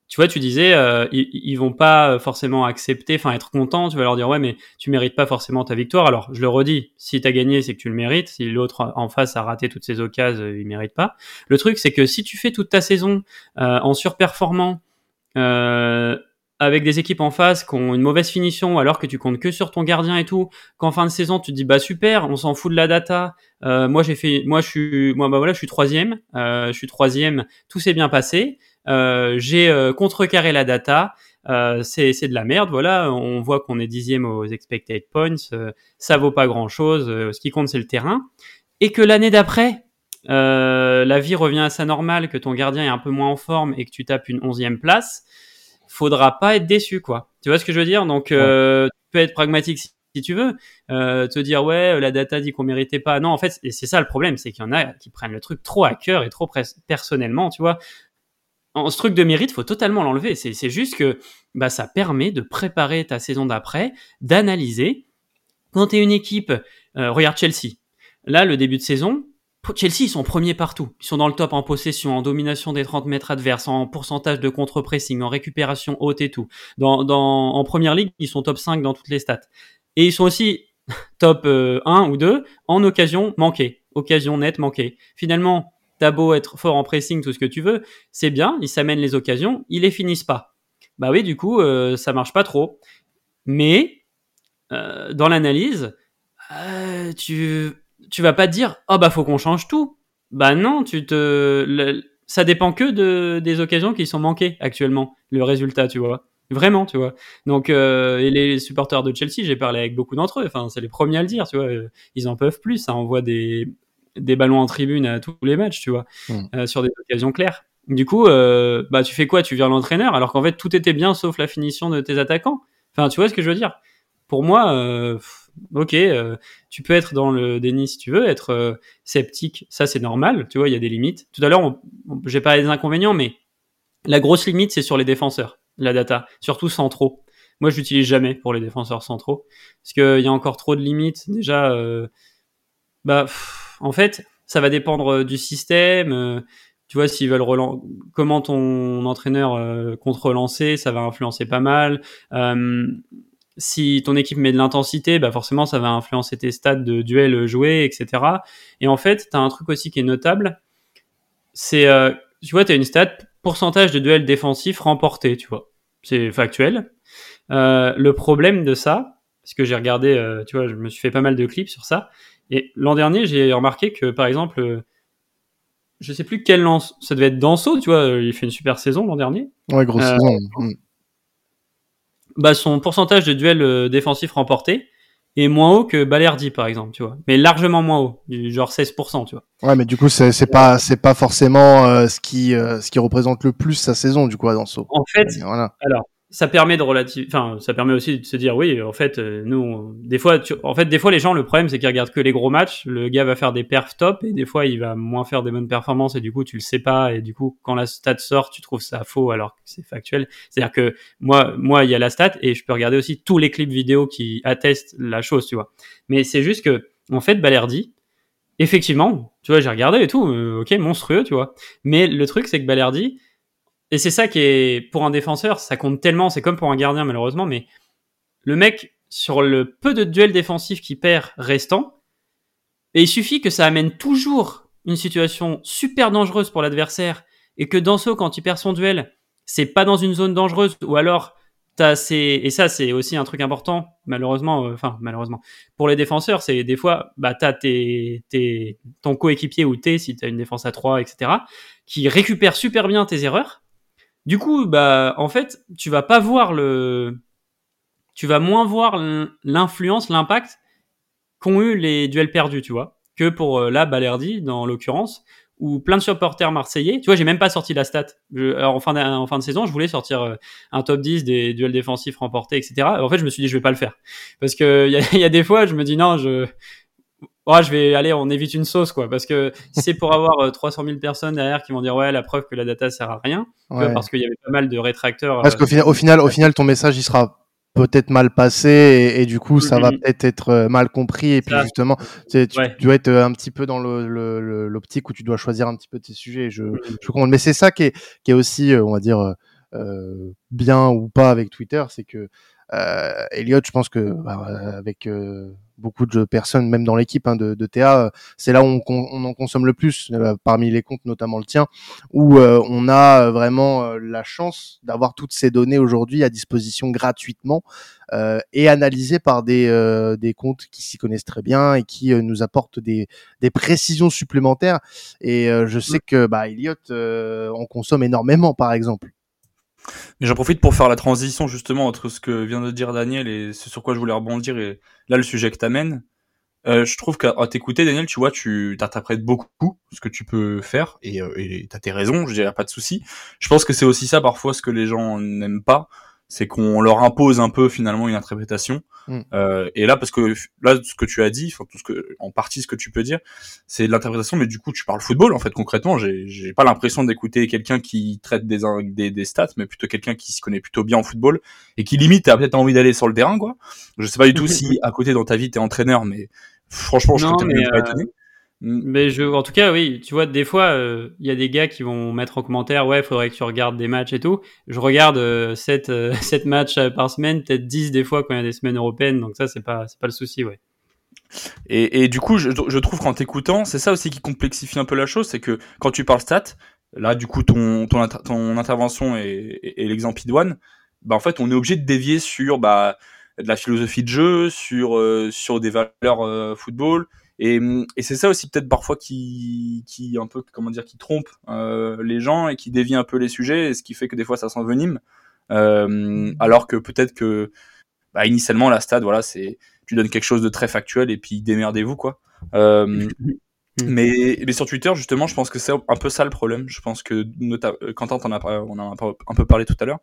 tu vois, tu disais, ils, ils, vont pas forcément accepter, enfin être contents, tu vas leur dire, ouais, mais tu mérites pas forcément ta victoire. Alors, je le redis, si tu as gagné, c'est que tu le mérites. Si l'autre en face a raté toutes ses occasions, il mérite pas. Le truc, c'est que si tu fais toute ta saison en surperformant, euh, avec des équipes en face qui ont une mauvaise finition alors que tu comptes que sur ton gardien et tout qu'en fin de saison tu te dis bah super on s'en fout de la data. Euh, moi j'ai fait moi je suis moi bah voilà je suis troisième. Euh, je suis troisième tout s'est bien passé. Euh, j'ai euh, contrecarré la data. Euh, c'est de la merde voilà. On voit qu'on est dixième aux expected points. Euh, ça vaut pas grand chose ce qui compte c'est le terrain. Et que l'année d'après la vie revient à sa normale que ton gardien est un peu moins en forme et que tu tapes une onzième place faudra pas être déçu, quoi. Tu vois ce que je veux dire? Donc, euh, tu peux être pragmatique si, tu veux, euh, te dire ouais, la data dit qu'on méritait pas. Non, en fait, et c'est ça le problème, c'est qu'il y en a qui prennent le truc trop à cœur et trop personnellement, tu vois. En, ce truc de mérite, faut totalement l'enlever. C'est juste que bah, ça permet de préparer ta saison d'après, d'analyser. Quand tu es une équipe, euh, regarde Chelsea. Là, le début de saison, Chelsea, ils sont premiers partout. Ils sont dans le top en possession, en domination des 30 mètres adverses, en pourcentage de contre-pressing, en récupération haute et tout. Dans, dans, en première ligue, ils sont top 5 dans toutes les stats. Et ils sont aussi top 1 euh, ou 2 en occasion manquée. Occasion nette manquée. Finalement, t'as beau être fort en pressing, tout ce que tu veux, c'est bien, ils s'amènent les occasions, ils les finissent pas. Bah oui, du coup, euh, ça marche pas trop. Mais, euh, dans l'analyse, euh, tu tu vas pas te dire oh bah faut qu'on change tout. Bah non, tu te ça dépend que de des occasions qui sont manquées actuellement le résultat, tu vois. Vraiment, tu vois. Donc euh, et les supporters de Chelsea, j'ai parlé avec beaucoup d'entre eux, enfin c'est les premiers à le dire, tu vois, ils en peuvent plus, ça envoie des des ballons en tribune à tous les matchs, tu vois, hmm. euh, sur des occasions claires. Du coup, euh, bah tu fais quoi? Tu viens l'entraîneur alors qu'en fait tout était bien sauf la finition de tes attaquants. Enfin, tu vois ce que je veux dire? Pour moi, euh, ok, euh, tu peux être dans le déni si tu veux, être euh, sceptique, ça c'est normal, tu vois, il y a des limites. Tout à l'heure, j'ai parlé des inconvénients, mais la grosse limite c'est sur les défenseurs, la data, surtout centraux. Moi, je l'utilise jamais pour les défenseurs centraux, parce qu'il y a encore trop de limites. Déjà, euh, bah, en fait, ça va dépendre du système. tu vois, s'ils veulent relancer, comment ton entraîneur compte relancer, ça va influencer pas mal si ton équipe met de l'intensité, bah forcément ça va influencer tes stats de duel joué, etc. Et en fait, tu as un truc aussi qui est notable, c'est, euh, tu vois, tu as une stat pourcentage de duels défensifs remportés, tu vois. C'est factuel. Euh, le problème de ça, parce que j'ai regardé, euh, tu vois, je me suis fait pas mal de clips sur ça, et l'an dernier, j'ai remarqué que, par exemple, je sais plus quel lance, ça devait être Danso, tu vois, il fait une super saison l'an dernier. Ouais, grosse saison. Bah, son pourcentage de duels euh, défensifs remportés est moins haut que Balerdi par exemple, tu vois. Mais largement moins haut, du genre 16%, tu vois. Ouais, mais du coup, c'est c'est pas c'est pas forcément euh, ce qui euh, ce qui représente le plus sa saison du coup à Danso. En fait, voilà. alors ça permet de relativ... enfin, ça permet aussi de se dire oui, en fait, euh, nous, des fois, en fait, des fois, les gens, le problème, c'est qu'ils regardent que les gros matchs. Le gars va faire des perfs top et des fois, il va moins faire des bonnes performances et du coup, tu le sais pas et du coup, quand la stat sort, tu trouves ça faux alors que c'est factuel. C'est-à-dire que moi, moi, il y a la stat et je peux regarder aussi tous les clips vidéo qui attestent la chose, tu vois. Mais c'est juste que, en fait, Balerdi, effectivement, tu vois, j'ai regardé et tout, euh, ok, monstrueux, tu vois. Mais le truc, c'est que Balerdi, et c'est ça qui est, pour un défenseur, ça compte tellement, c'est comme pour un gardien malheureusement, mais le mec, sur le peu de duels défensifs qu'il perd restant, il suffit que ça amène toujours une situation super dangereuse pour l'adversaire, et que Danso, quand il perd son duel, c'est pas dans une zone dangereuse, ou alors t'as ces, et ça c'est aussi un truc important, malheureusement, euh, enfin malheureusement, pour les défenseurs, c'est des fois, bah t'as tes, tes, ton coéquipier ou t'es, si t'as une défense à 3, etc., qui récupère super bien tes erreurs, du coup, bah, en fait, tu vas pas voir le, tu vas moins voir l'influence, l'impact qu'ont eu les duels perdus, tu vois, que pour euh, la Balerdi, dans l'occurrence, où plein de supporters marseillais, tu vois, j'ai même pas sorti la stat. alors, en fin, de, en fin de saison, je voulais sortir euh, un top 10 des duels défensifs remportés, etc. En fait, je me suis dit, je vais pas le faire. Parce que il y a, des fois, je me dis, non, je, oh, je vais aller, on évite une sauce, quoi. Parce que c'est pour avoir 300 euh, 000 personnes derrière qui vont dire, ouais, la preuve que la data sert à rien. parce qu'il y avait pas mal de rétracteurs. Parce qu'au final, au final, au final, ton message, il sera peut-être mal passé et, du coup ça va peut-être être euh, mal compris et puis justement tu, dois être euh, un petit peu dans l'optique où tu dois choisir un petit peu tes sujets je, je comprends mais c'est ça qui est, qui est aussi on va dire euh, bien ou pas avec Twitter c'est que euh, Elliot je pense que bah, avec beaucoup de personnes, même dans l'équipe hein, de, de TA, c'est là où on, on, en consomme le plus, euh, parmi les comptes, notamment le tien, où euh, on a vraiment euh, la chance d'avoir toutes ces données aujourd'hui à disposition gratuitement et analysées par des, des comptes qui s'y connaissent très bien et qui nous apportent des, des précisions supplémentaires. Et je sais que bah, Elliot, on consomme énormément, par exemple. Mais j'en profite pour faire la transition justement entre ce que vient de dire Daniel et ce sur quoi je voulais rebondir et là le sujet que t'amènes. euh, je trouve qu'à t'écouter, Daniel, tu vois, tu t'interprètes beaucoup ce que tu peux faire et euh, t'as tes raisons, je dirais pas de souci. Je pense que c'est aussi ça parfois ce que les gens n'aiment pas, c'est qu'on leur impose un peu finalement une interprétation. Mm. Euh, et là, parce que là, ce que tu as dit, enfin tout ce que, en partie, ce que tu peux dire, c'est de l'interprétation, mais du coup, tu parles football en fait concrètement. J'ai, j'ai pas l'impression d'écouter quelqu'un qui traite des, des, des stats, mais plutôt quelqu'un qui s'y connaît plutôt bien en football et qui limite a peut-être envie d'aller sur le terrain, quoi. Je sais pas du tout si à côté dans ta vie t'es entraîneur, mais franchement, je serais pas étonné. Mm. Mais je, en tout cas, oui, tu vois, des fois, il euh, y a des gars qui vont mettre en commentaire, ouais, faudrait que tu regardes des matchs et tout. Je regarde euh, 7, euh, matchs euh, par semaine, peut-être 10 des fois quand il y a des semaines européennes, donc ça, c'est pas, c'est pas le souci, ouais. Et, et du coup, je, je trouve qu'en t'écoutant, c'est ça aussi qui complexifie un peu la chose, c'est que quand tu parles stats, là, du coup, ton, ton, ton intervention et, et, l'exemple idoine, bah, en fait, on est obligé de dévier sur, bah, de la philosophie de jeu, sur, sur des valeurs football, et, et c'est ça aussi peut-être parfois qui, qui un peu comment dire, qui trompe euh, les gens et qui dévie un peu les sujets, et ce qui fait que des fois ça s'envenime. Euh, alors que peut-être que bah, initialement la stade, voilà, c'est tu donnes quelque chose de très factuel et puis démerdez-vous quoi. Euh, mais, mais sur Twitter justement, je pense que c'est un peu ça le problème. Je pense que Quentin, on, a, on en a un peu parlé tout à l'heure.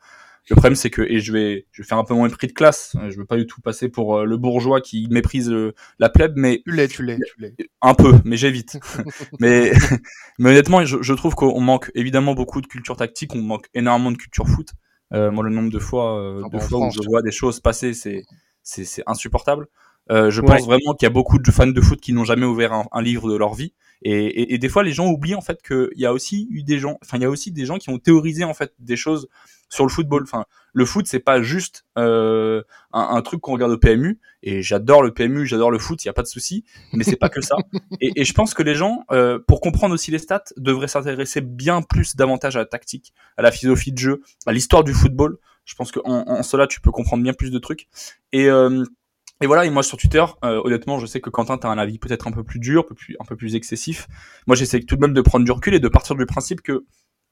Le problème, c'est que, et je vais, je vais faire un peu moins prix de classe. Je veux pas du tout passer pour euh, le bourgeois qui méprise la plèbe, mais. Tu l'es, tu l'es, tu l'es. Un peu, mais j'évite. mais, mais honnêtement, je, je trouve qu'on manque évidemment beaucoup de culture tactique, on manque énormément de culture foot. Euh, moi, le nombre de fois, euh, ah de fois où je vois des choses passer, c'est, c'est, c'est insupportable. Euh, je pense vraiment qu'il y a beaucoup de fans de foot qui n'ont jamais ouvert un, un, livre de leur vie. Et, et, et, des fois, les gens oublient en fait qu'il y a aussi eu des gens, enfin, il y a aussi des gens qui ont théorisé en fait des choses sur le football. Enfin, le foot, c'est pas juste euh, un, truc qu'on regarde au PMU. Et j'adore le PMU, j'adore le foot, il y a pas de souci. Mais c'est pas que ça. Et, je pense que les gens, euh, pour comprendre aussi les stats, devraient s'intéresser bien plus davantage à la tactique, à la philosophie de jeu, à l'histoire du football. Je pense qu'en en, cela, tu peux comprendre bien plus de trucs. Et euh, et voilà, et moi sur Twitter, honnêtement, je sais que Quentin, tu as un avis peut-être un peu plus dur, un peu plus, un peu plus excessif. Moi, j'essaie tout de même de prendre du recul et de partir du principe que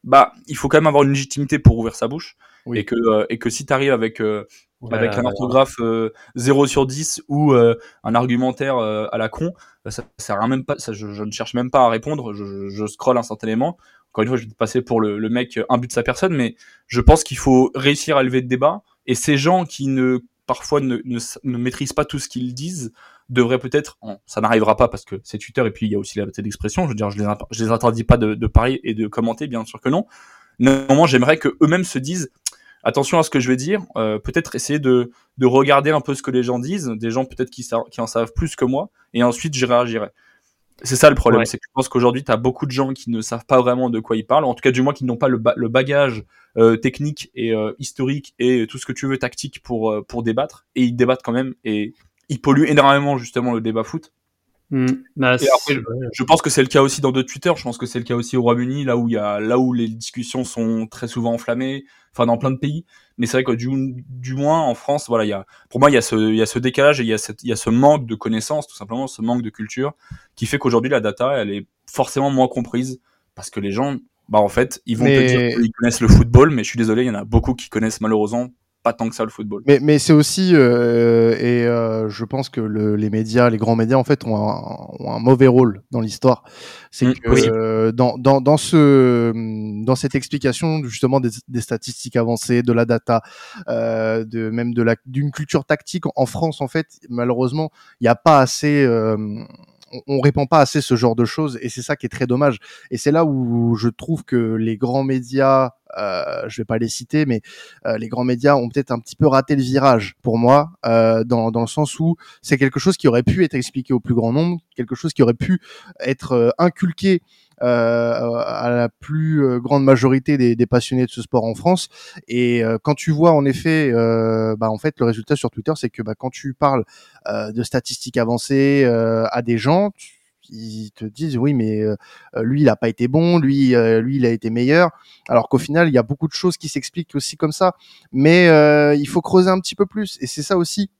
bah il faut quand même avoir une légitimité pour ouvrir sa bouche et que euh, et que si tu arrives avec euh, avec un orthographe 0 euh, sur 10 ou un argumentaire à la con, bah, ça, ça sert même pas ça, je, ne cherche même pas à répondre, je, je scrolle instantanément. Encore une fois, je vais passer pour le, le mec but de sa personne, mais je pense qu'il faut réussir à lever le débat. Et ces gens qui ne parfois ne, ne, ne maîtrisent pas tout ce qu'ils disent, devrait peut-être, ça n'arrivera pas parce que c'est Twitter et puis il y a aussi la liberté d'expression. Je veux dire, je les, je les interdis pas de, de, parler et de commenter, bien sûr que non. Néanmoins, j'aimerais que eux-mêmes se disent attention à ce que je vais dire. Euh, peut-être essayer de, de regarder un peu ce que les gens disent, des gens peut-être qui, qui en savent plus que moi, et ensuite je réagirai. C'est ça le problème, c'est que je pense qu'aujourd'hui, tu as beaucoup de gens qui ne savent pas vraiment de quoi ils parlent, en tout cas du moins qui n'ont pas le, le bagage euh, technique et euh, historique et tout ce que tu veux tactique pour, pour débattre, et ils débattent quand même, et il pollue énormément justement le débat foot. Hmm. Bah, je pense que c'est le cas aussi dans d'autres Twitter. Je pense que c'est le cas aussi au Royaume-Uni, là où il y a, là où les discussions sont très souvent enflammées. Enfin, dans plein de pays. Mais c'est vrai que du, du moins en France, voilà, il y a, pour moi, il y a ce, il y a ce décalage et il y a cette, il y a ce manque de connaissances, tout simplement, ce manque de culture, qui fait qu'aujourd'hui la data, elle est forcément moins comprise parce que les gens, bah en fait, ils vont te dire qu'ils connaissent le football, mais je suis désolé, il y en a beaucoup qui connaissent malheureusement pas tant que ça le football. Mais, mais c'est aussi, euh, et euh, je pense que le, les médias, les grands médias, en fait, ont un, ont un mauvais rôle dans l'histoire. C'est mmh, que euh, dans, dans, dans, ce, dans cette explication justement des, des statistiques avancées, de la data, euh, de même de la d'une culture tactique en France, en fait, malheureusement, il n'y a pas assez euh, on, répand pas assez ce genre de choses et c'est ça qui est très dommage. Et c'est là où je trouve que les grands médias, euh, je vais pas les citer, mais euh, les grands médias ont peut-être un petit peu raté le virage pour moi, euh, dans, dans le sens où c'est quelque chose qui aurait pu être expliqué au plus grand nombre, quelque chose qui aurait pu être euh, inculqué à la plus euh, grande majorité des, des, passionnés de ce sport en France. Et euh, quand tu vois en effet, bah, en fait, le résultat sur Twitter, c'est que bah, quand tu parles de statistiques avancées à des gens, ils te disent oui mais lui il a pas été bon, lui lui il a été meilleur. Alors qu'au final il y a beaucoup de choses qui s'expliquent aussi comme ça, mais il faut creuser un petit peu plus et c'est ça aussi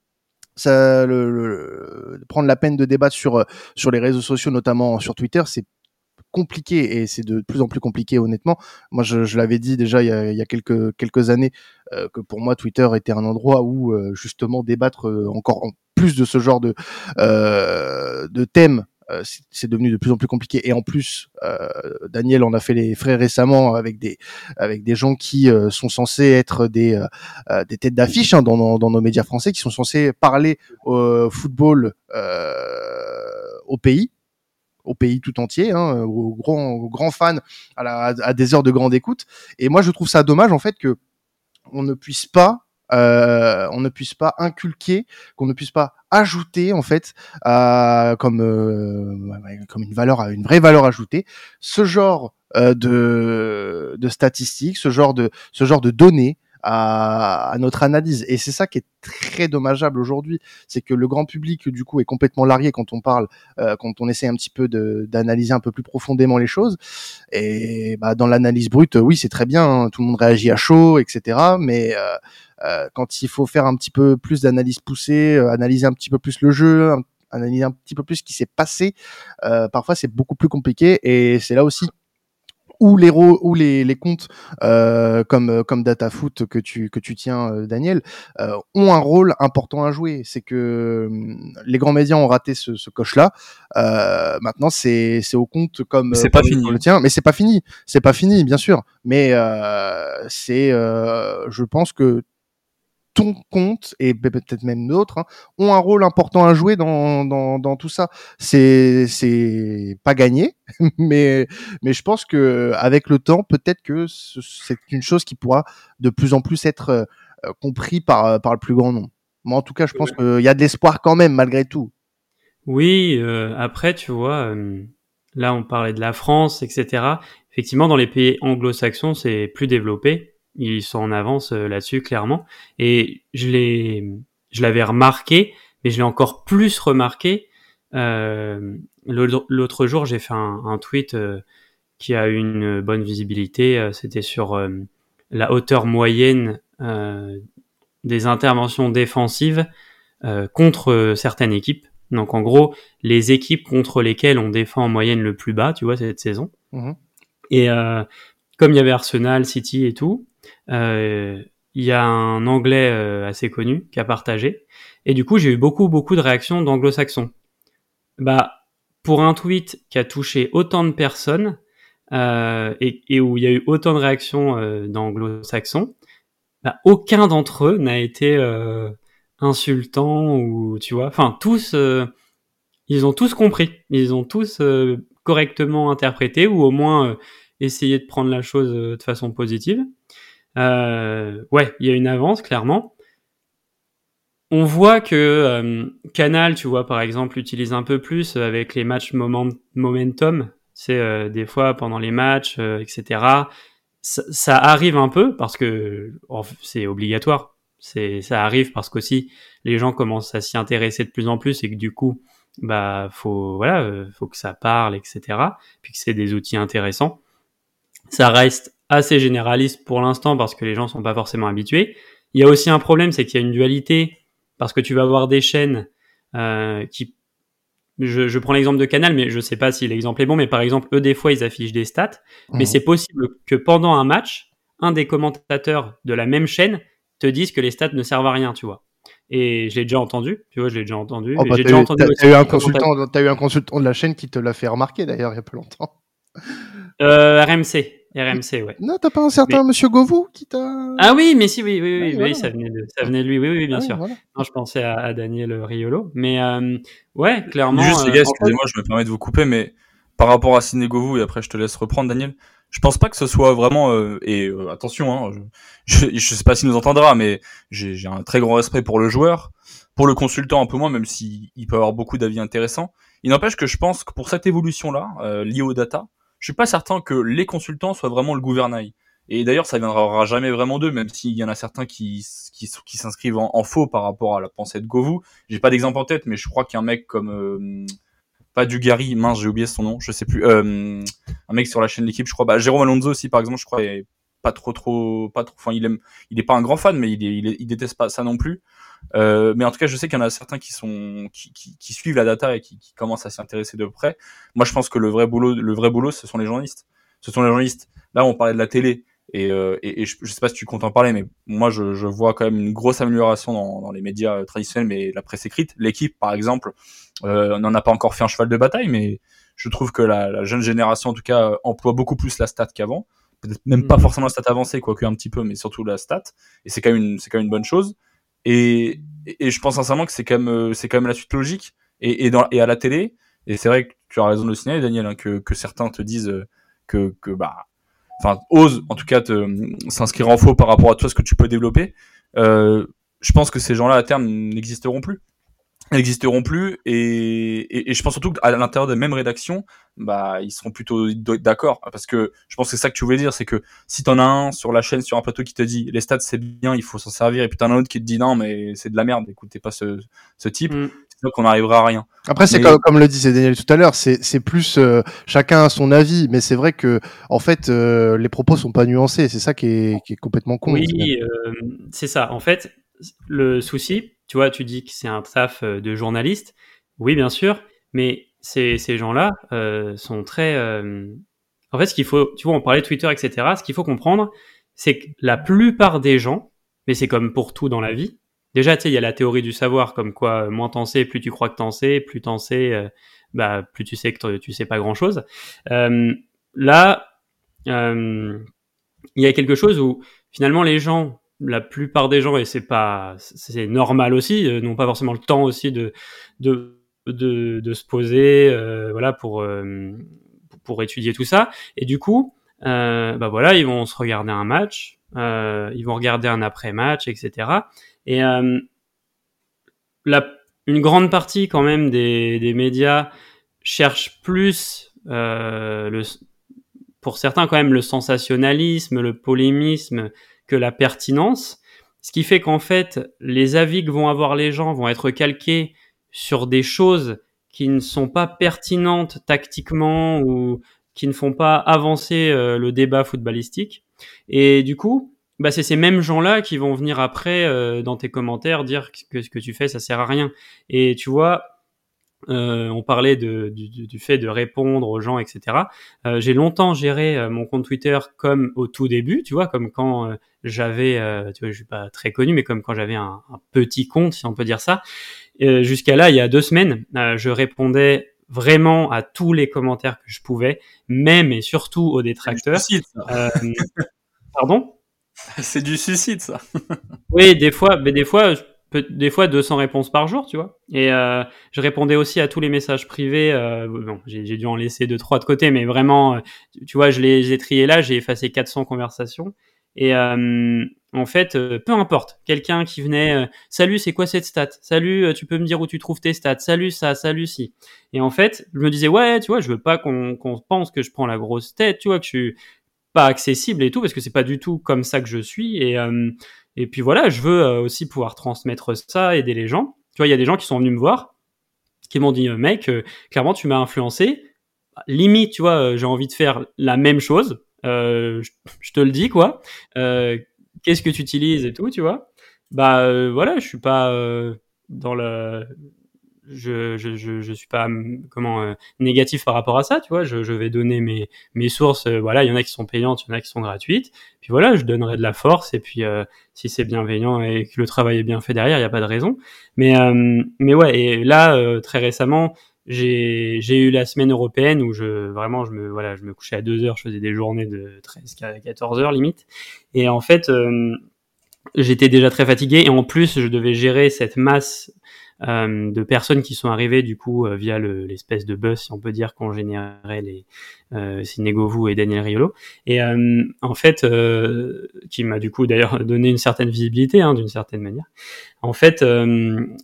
ça le, le, prendre la peine de débattre sur sur les réseaux sociaux notamment sur Twitter c'est compliqué et c'est de plus en plus compliqué honnêtement. Moi, je, je l'avais dit déjà il y a, il y a quelques quelques années euh, que pour moi Twitter était un endroit où euh, justement débattre euh, encore en plus de ce genre de de thèmes c'est devenu de plus en plus compliqué et en plus euh, Daniel en a fait les frais récemment avec des avec des gens qui euh, sont censés être des des têtes d'affiche hein, dans, dans, nos médias français qui sont censés parler au football au pays au pays tout entier, hein, aux grands, fans, à, des heures de grande écoute. Et moi, je trouve ça dommage en fait que on ne puisse pas euh, on ne puisse pas inculquer, qu'on ne puisse pas ajouter en fait comme euh, comme une valeur, une vraie valeur ajoutée, ce genre euh, de de statistiques, ce genre de ce genre de données à, à notre analyse. Et c'est ça qui est très dommageable aujourd'hui, c'est que le grand public du coup est complètement largué quand on parle, euh, quand on essaie un petit peu d'analyser un peu plus profondément les choses. Et bah, dans l'analyse brute, oui, c'est très bien, hein, tout le monde réagit à chaud, etc. Mais euh, euh, quand il faut faire un petit peu plus d'analyse poussée, euh, analyser un petit peu plus le jeu, analyser un petit peu plus ce qui s'est passé, euh, parfois c'est beaucoup plus compliqué. Et c'est là aussi ou les ou les, les comptes euh, comme comme DataFoot que tu que tu tiens euh, Daniel euh, ont un rôle important à jouer. C'est que hum, les grands médias ont raté ce, ce coche là. Euh, maintenant c'est c'est au compte comme c'est pas fini le tien, mais c'est pas fini. C'est pas fini bien sûr, mais euh, c'est je pense que ton compte et peut-être même d'autres hein, ont un rôle important à jouer dans, dans, dans tout ça. C'est c'est pas gagné, mais mais je pense que avec le temps, peut-être que c'est une chose qui pourra de plus en plus être euh, compris par par le plus grand nombre. Moi, en tout cas, je pense qu'il y a de l'espoir quand même malgré tout. Oui, euh, après, tu vois, euh, là, on parlait de la France, etc. Effectivement, dans les pays anglo-saxons, c'est plus développé ils sont en avance euh, là-dessus clairement. Et je l'ai, je l'avais remarqué, mais je l'ai encore plus remarqué. Euh, L'autre jour, j'ai fait un, un tweet euh, qui a eu une bonne visibilité. Euh, c'était sur la hauteur moyenne des interventions défensives contre certaines équipes. Donc en gros, les équipes contre lesquelles on défend en moyenne le plus bas, tu vois, cette saison. Mmh. Et comme il y avait Arsenal, City et tout, il y a un anglais euh, assez connu qui a partagé. Et du coup, j'ai eu beaucoup, beaucoup de réactions d'anglo-saxons. Bah, pour un tweet qui a touché autant de personnes euh, et, et, où il y a eu autant de réactions euh, d'anglo-saxons, bah, aucun d'entre eux n'a été euh, insultant ou tu vois. Enfin, tous, ils ont tous compris, ils ont tous correctement interprété ou au moins essayé de prendre la chose de façon positive. Euh, ouais, il y a une avance clairement. On voit que euh, Canal, tu vois, par exemple, utilise un peu plus avec les matchs moment, momentum. C'est euh, des fois pendant les matchs, etc. Ça, arrive un peu parce que c'est obligatoire. C'est ça arrive parce qu'aussi les gens commencent à s'y intéresser de plus en plus et que du coup, bah faut voilà, faut que ça parle, etc. Puis que c'est des outils intéressants. Ça reste assez généraliste pour l'instant parce que les gens sont pas forcément habitués. Il y a aussi un problème, c'est qu'il y a une dualité parce que tu vas avoir des chaînes euh, qui je, je, prends l'exemple de Canal, mais je sais pas si l'exemple est bon, mais par exemple, eux, des fois, ils affichent des stats, mais mhm. c'est possible que pendant un match, un des commentateurs de la même chaîne te dise que les stats ne servent à rien, tu vois. Et je l'ai déjà entendu, tu vois, je l'ai déjà entendu. Oh, bah, j'ai déjà entendu. T'as eu un consultant, as eu un consultant de la chaîne qui te l'a fait remarquer d'ailleurs il y a peu longtemps. Euh, RMC. RMC, ouais. Non, t'as pas un certain Monsieur Govou qui t'a. Ah oui, mais si, oui, oui, oui, oui, ça venait de, ça venait de lui, oui, oui, bien sûr. Non, je pensais à, à Daniel Riolo, mais euh, ouais, clairement. Juste les gars, euh, excusez-moi, je me permets de vous couper, mais par rapport à Ciné Govou et après je te laisse reprendre, Daniel. Je pense pas que ce soit vraiment euh, et euh, attention, hein, je, je, je, sais pas s'il nous entendra, mais j'ai un très grand respect pour le joueur, pour le consultant un peu moins, même s'il peut avoir beaucoup d'avis intéressants. Il n'empêche que je pense que pour cette évolution-là, euh, liée aux data, je suis pas certain que les consultants soient vraiment le gouvernail. Et d'ailleurs, ça viendra jamais vraiment d'eux, même s'il y en a certains qui, s'inscrivent en, faux par rapport à la pensée de Govou. J'ai pas d'exemple en tête, mais je crois qu'un mec comme euh, pas du Gary, mince, j'ai oublié son nom, je sais plus. Euh, un mec sur la chaîne d'équipe, je crois. Bah, Jérôme Alonso aussi, par exemple, je crois, pas trop trop pas trop. Enfin, il aime, il est pas un grand fan, mais il, il, il déteste pas ça non plus. Euh, mais en tout cas, je sais qu'il y en a certains qui sont qui, qui, qui suivent la data et qui, qui commencent à s'y intéresser de près. Moi, je pense que le vrai boulot, le vrai boulot, ce sont les journalistes. Ce sont les journalistes. Là, on parlait de la télé. Et, euh, et, et je, je, sais pas si tu comptes en parler, mais moi je, je vois quand même une grosse amélioration dans, dans les médias euh, traditionnels, mais la presse écrite, l'équipe par exemple, euh, on n'en a pas encore fait un cheval de bataille, mais je trouve que la, la jeune génération en tout cas emploie beaucoup plus la stat qu'avant, peut-être même pas mmh. forcément la stat avancée, quoique un petit peu, mais surtout la stat, et c'est quand même c'est quand même une bonne chose. Et, et je pense sincèrement que c'est quand même euh, c'est quand même la suite logique. Et, et, dans, et à la télé, et c'est vrai que tu as raison de le signaler, Daniel, hein, que, que certains te disent que, que bah enfin ose en tout cas s'inscrire en faux par rapport à toi ce que tu peux développer. Euh, je pense que ces gens-là à terme n'existeront plus n'existeront plus et, et, et, je pense surtout qu'à l'intérieur des mêmes rédactions bah ils seront plutôt d'accord. Parce que je pense que c'est ça que tu voulais dire c'est que si t'en as un sur la chaîne sur un plateau qui te dit les stats c'est bien il faut s'en servir et puis t'en as un autre qui te dit non mais c'est de la merde écoutez pas ce, ce type mm. c'est qu'on n'arrivera à rien. Après c'est mais... comme, comme le disait Daniel tout à l'heure c'est c'est plus euh, chacun a son avis mais c'est vrai que en fait euh, les propos sont pas nuancés c'est ça qui est, qui est complètement con oui euh, c'est ça. En fait le souci tu vois, tu dis que c'est un taf euh, de journaliste. Oui, bien sûr, mais ces, gens-là euh, sont très. Euh... En fait, ce qu'il faut, tu vois, on parlait de Twitter, etc. Ce qu'il faut comprendre, c'est que la plupart des gens, mais c'est comme pour tout dans la vie. Déjà, tu sais, il y a la théorie du savoir, comme quoi moins t'en sais, plus tu crois que t'en sais, plus t'en sais, euh, bah, plus tu sais que tu sais pas grand-chose. Euh, là, il y a quelque chose où finalement les gens la plupart des gens, et c'est pas, c'est normal aussi, euh, n'ont pas forcément le temps aussi de, de, de, de se poser, euh, voilà, pour, euh, pour étudier tout ça. Et du coup, euh, bah voilà, ils vont se regarder un match, euh, ils vont regarder un après-match, etc. Et la, une grande partie quand même des, des médias cherchent plus le, pour certains quand même le sensationnalisme, le polémisme, la pertinence, ce qui fait qu'en fait, les avis que vont avoir les gens vont être calqués sur des choses qui ne sont pas pertinentes tactiquement ou qui ne font pas avancer euh, le débat footballistique. Et du coup, bah, c'est ces mêmes gens-là qui vont venir après euh, dans tes commentaires dire que ce que tu fais, ça sert à rien. Et tu vois, euh, on parlait de, du, du, fait de répondre aux gens, etc. Euh, j'ai longtemps géré euh, mon compte Twitter comme au tout début, tu vois, comme quand euh, j'avais, euh, tu vois, je suis pas très connu, mais comme quand j'avais un, un, petit compte, si on peut dire ça. Jusqu'à là, il y a deux semaines, je répondais vraiment à tous les commentaires que je pouvais, même et surtout aux détracteurs. Suicide, pardon? C'est du suicide, ça. oui, des fois, mais des fois, des fois 200 réponses par jour, tu vois. Et euh, je répondais aussi à tous les messages privés. Euh, bon, j'ai dû en laisser deux trois de côté, mais vraiment, euh, tu vois, je les ai triés là, j'ai effacé 400 conversations. Et euh, en fait, euh, peu importe, quelqu'un qui venait, euh, salut, c'est quoi cette stat? Salut, tu peux me dire où tu trouves tes stats? Salut ça, salut si. Et en fait, je me disais ouais, tu vois, je veux pas qu'on pense que je prends la grosse tête, tu vois, que je suis pas accessible et tout, parce que c'est pas du tout comme ça que je suis. Et et puis voilà, je veux euh, aussi pouvoir transmettre ça, aider les gens. Tu vois, il y a des gens qui sont venus me voir, qui m'ont dit, euh, mec, euh, clairement, tu m'as influencé. Limite, tu vois, j'ai envie de faire la même chose. Euh, je, te le dis, quoi. Euh, Qu'est-ce que tu utilises et tout, tu vois. Bah euh, voilà, je suis pas dans le je, je, je, je, suis pas comment euh, négatif par rapport à ça, tu vois. Je, je vais donner mes, mes sources. Euh, voilà, il y en a qui sont payantes, il y en a qui sont gratuites. Puis voilà, je donnerai de la force. Et puis euh, si c'est bienveillant et que le travail est bien fait derrière, il n'y a pas de raison. Mais mais ouais. Et là, très récemment, j'ai j'ai eu la semaine européenne où je vraiment je me voilà je me couchais à 2 heures, je faisais des journées de 13 à 14 heures limite. Et en fait j'étais déjà très fatigué et en plus je devais gérer cette masse euh, de personnes qui sont arrivées du coup euh, via l'espèce de buzz, si on peut dire, qu'ont généré les euh, Sinegovu et Daniel Riolo. Et euh, en fait, qui m'a du coup d'ailleurs donné une certaine visibilité, hein, d'une certaine manière. En fait,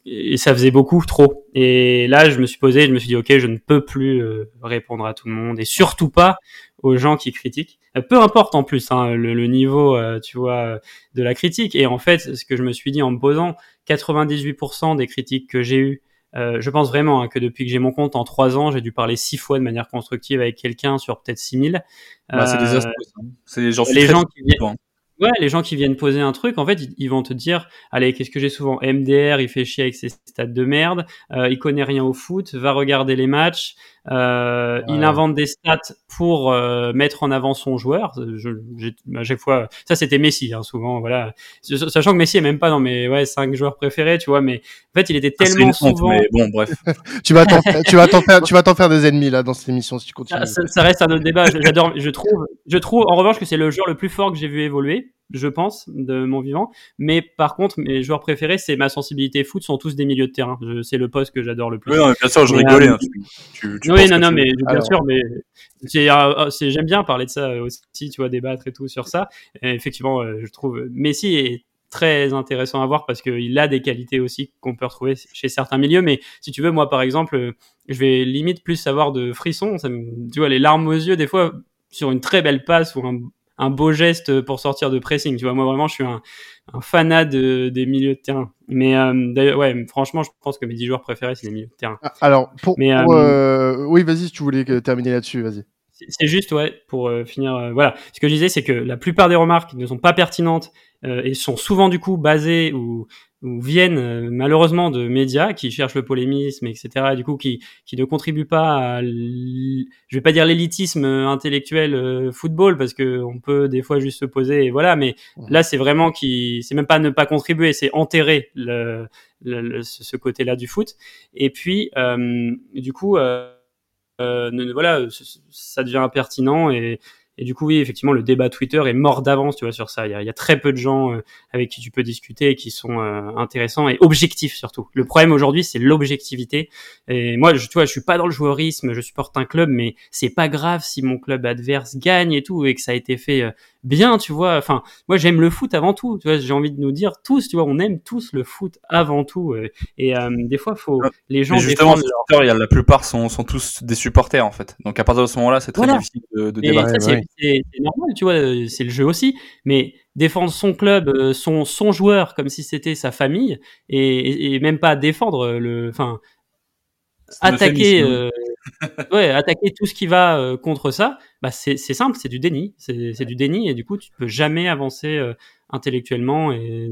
et ça faisait beaucoup trop. Et là, je me suis posé, je me suis dit, ok, je ne peux plus répondre à tout le monde, et surtout pas aux gens qui critiquent. Peu importe en plus hein, le, le, niveau, tu vois, de la critique. Et en fait, ce que je me suis dit en me posant, 98% des critiques que j'ai eues je pense vraiment hein, que depuis que j'ai mon compte en trois ans, j'ai dû parler six fois de manière constructive avec quelqu'un sur peut-être 6000. Bah, c'est des astuces. Hein. C'est gens, les gens qui viennent, Ouais, les gens qui viennent poser un truc, en fait, ils, vont te dire, allez, qu'est-ce que j'ai souvent? MDR, il fait chier avec ses stades de merde, euh, il connaît rien au foot, va regarder les matchs, euh, Il invente des stats pour euh, mettre en avant son joueur. Je, à chaque fois, ça c'était Messi, hein, souvent, voilà. Sachant que Messi est même pas dans mes ouais cinq joueurs préférés, tu vois, mais en fait, il était ah, tellement souvent. bon, bref. tu vas t'en, tu vas t'en faire, tu vas t'en faire des ennemis là dans cette émission si tu continues. Ah, ça, ça, reste un autre débat. J'adore, je trouve, je trouve en revanche que c'est le joueur le plus fort que j'ai vu évoluer je pense, de mon vivant. Mais par contre, mes joueurs préférés, c'est ma sensibilité foot, sont tous des milieux de terrain. C'est le poste que j'adore le plus. Oui, bien sûr, je rigolais. Euh, hein. tu, tu oui, non, non, mais bien sûr, mais euh, j'aime bien parler de ça aussi, tu vois, débattre et tout sur ça. effectivement, euh, je trouve Messi est très intéressant à voir parce qu'il a des qualités aussi qu'on peut retrouver chez certains milieux. Mais si tu veux, moi, par exemple, je vais limite plus savoir de frissons. Ça tu vois, les larmes aux yeux, des fois, sur une très belle passe ou un un beau geste pour sortir de pressing. Tu vois, moi vraiment, je suis un, un fanat de, des milieux de terrain. Mais euh, d'ailleurs, ouais, franchement, je pense que mes 10 joueurs préférés, c'est les milieux de terrain. Ah, alors, pour, Mais, euh, euh, oui, vas-y, si tu voulais terminer là-dessus, vas-y. C'est juste, ouais, pour finir. voilà, ce que je disais, c'est que la plupart des remarques ne sont pas pertinentes et sont souvent du coup basées ou ou viennent euh, malheureusement de médias qui cherchent le polémisme, etc. Et du coup, qui, qui ne contribuent pas à, je vais pas dire l'élitisme intellectuel euh, football parce que on peut des fois juste se poser et voilà. Mais là, c'est vraiment qui, c'est même pas ne pas contribuer, c'est enterrer le, le, ce côté-là du foot. Et puis, euh, du coup, euh, voilà, ça devient impertinent et et du coup, oui, effectivement, le débat Twitter est mort d'avance, tu vois, sur ça. Il y a, il y a très peu de gens euh, avec qui tu peux discuter et qui sont euh, intéressants et objectifs surtout. Le problème aujourd'hui, c'est l'objectivité. Et moi, je, tu vois, je suis pas dans le joueurisme, je supporte un club, mais c'est pas grave si mon club adverse gagne et tout et que ça a été fait euh, bien, tu vois. Enfin, moi, j'aime le foot avant tout. Tu vois, j'ai envie de nous dire tous, tu vois, on aime tous le foot avant tout. et des fois, faut les gens. Mais justement, les supporters, il y a, la plupart sont, sont tous des supporters en fait. Donc à partir de ce moment-là, c'est très difficile de, de débattre c'est normal, tu vois, euh, c'est le jeu aussi. Mais défendre son club, euh, son, son joueur, comme si c'était sa famille, et, même pas défendre euh, le, enfin, attaquer, ouais, attaquer tout ce qui va contre ça, bah c'est simple, c'est du déni, c'est du déni, et du coup, tu peux jamais avancer intellectuellement et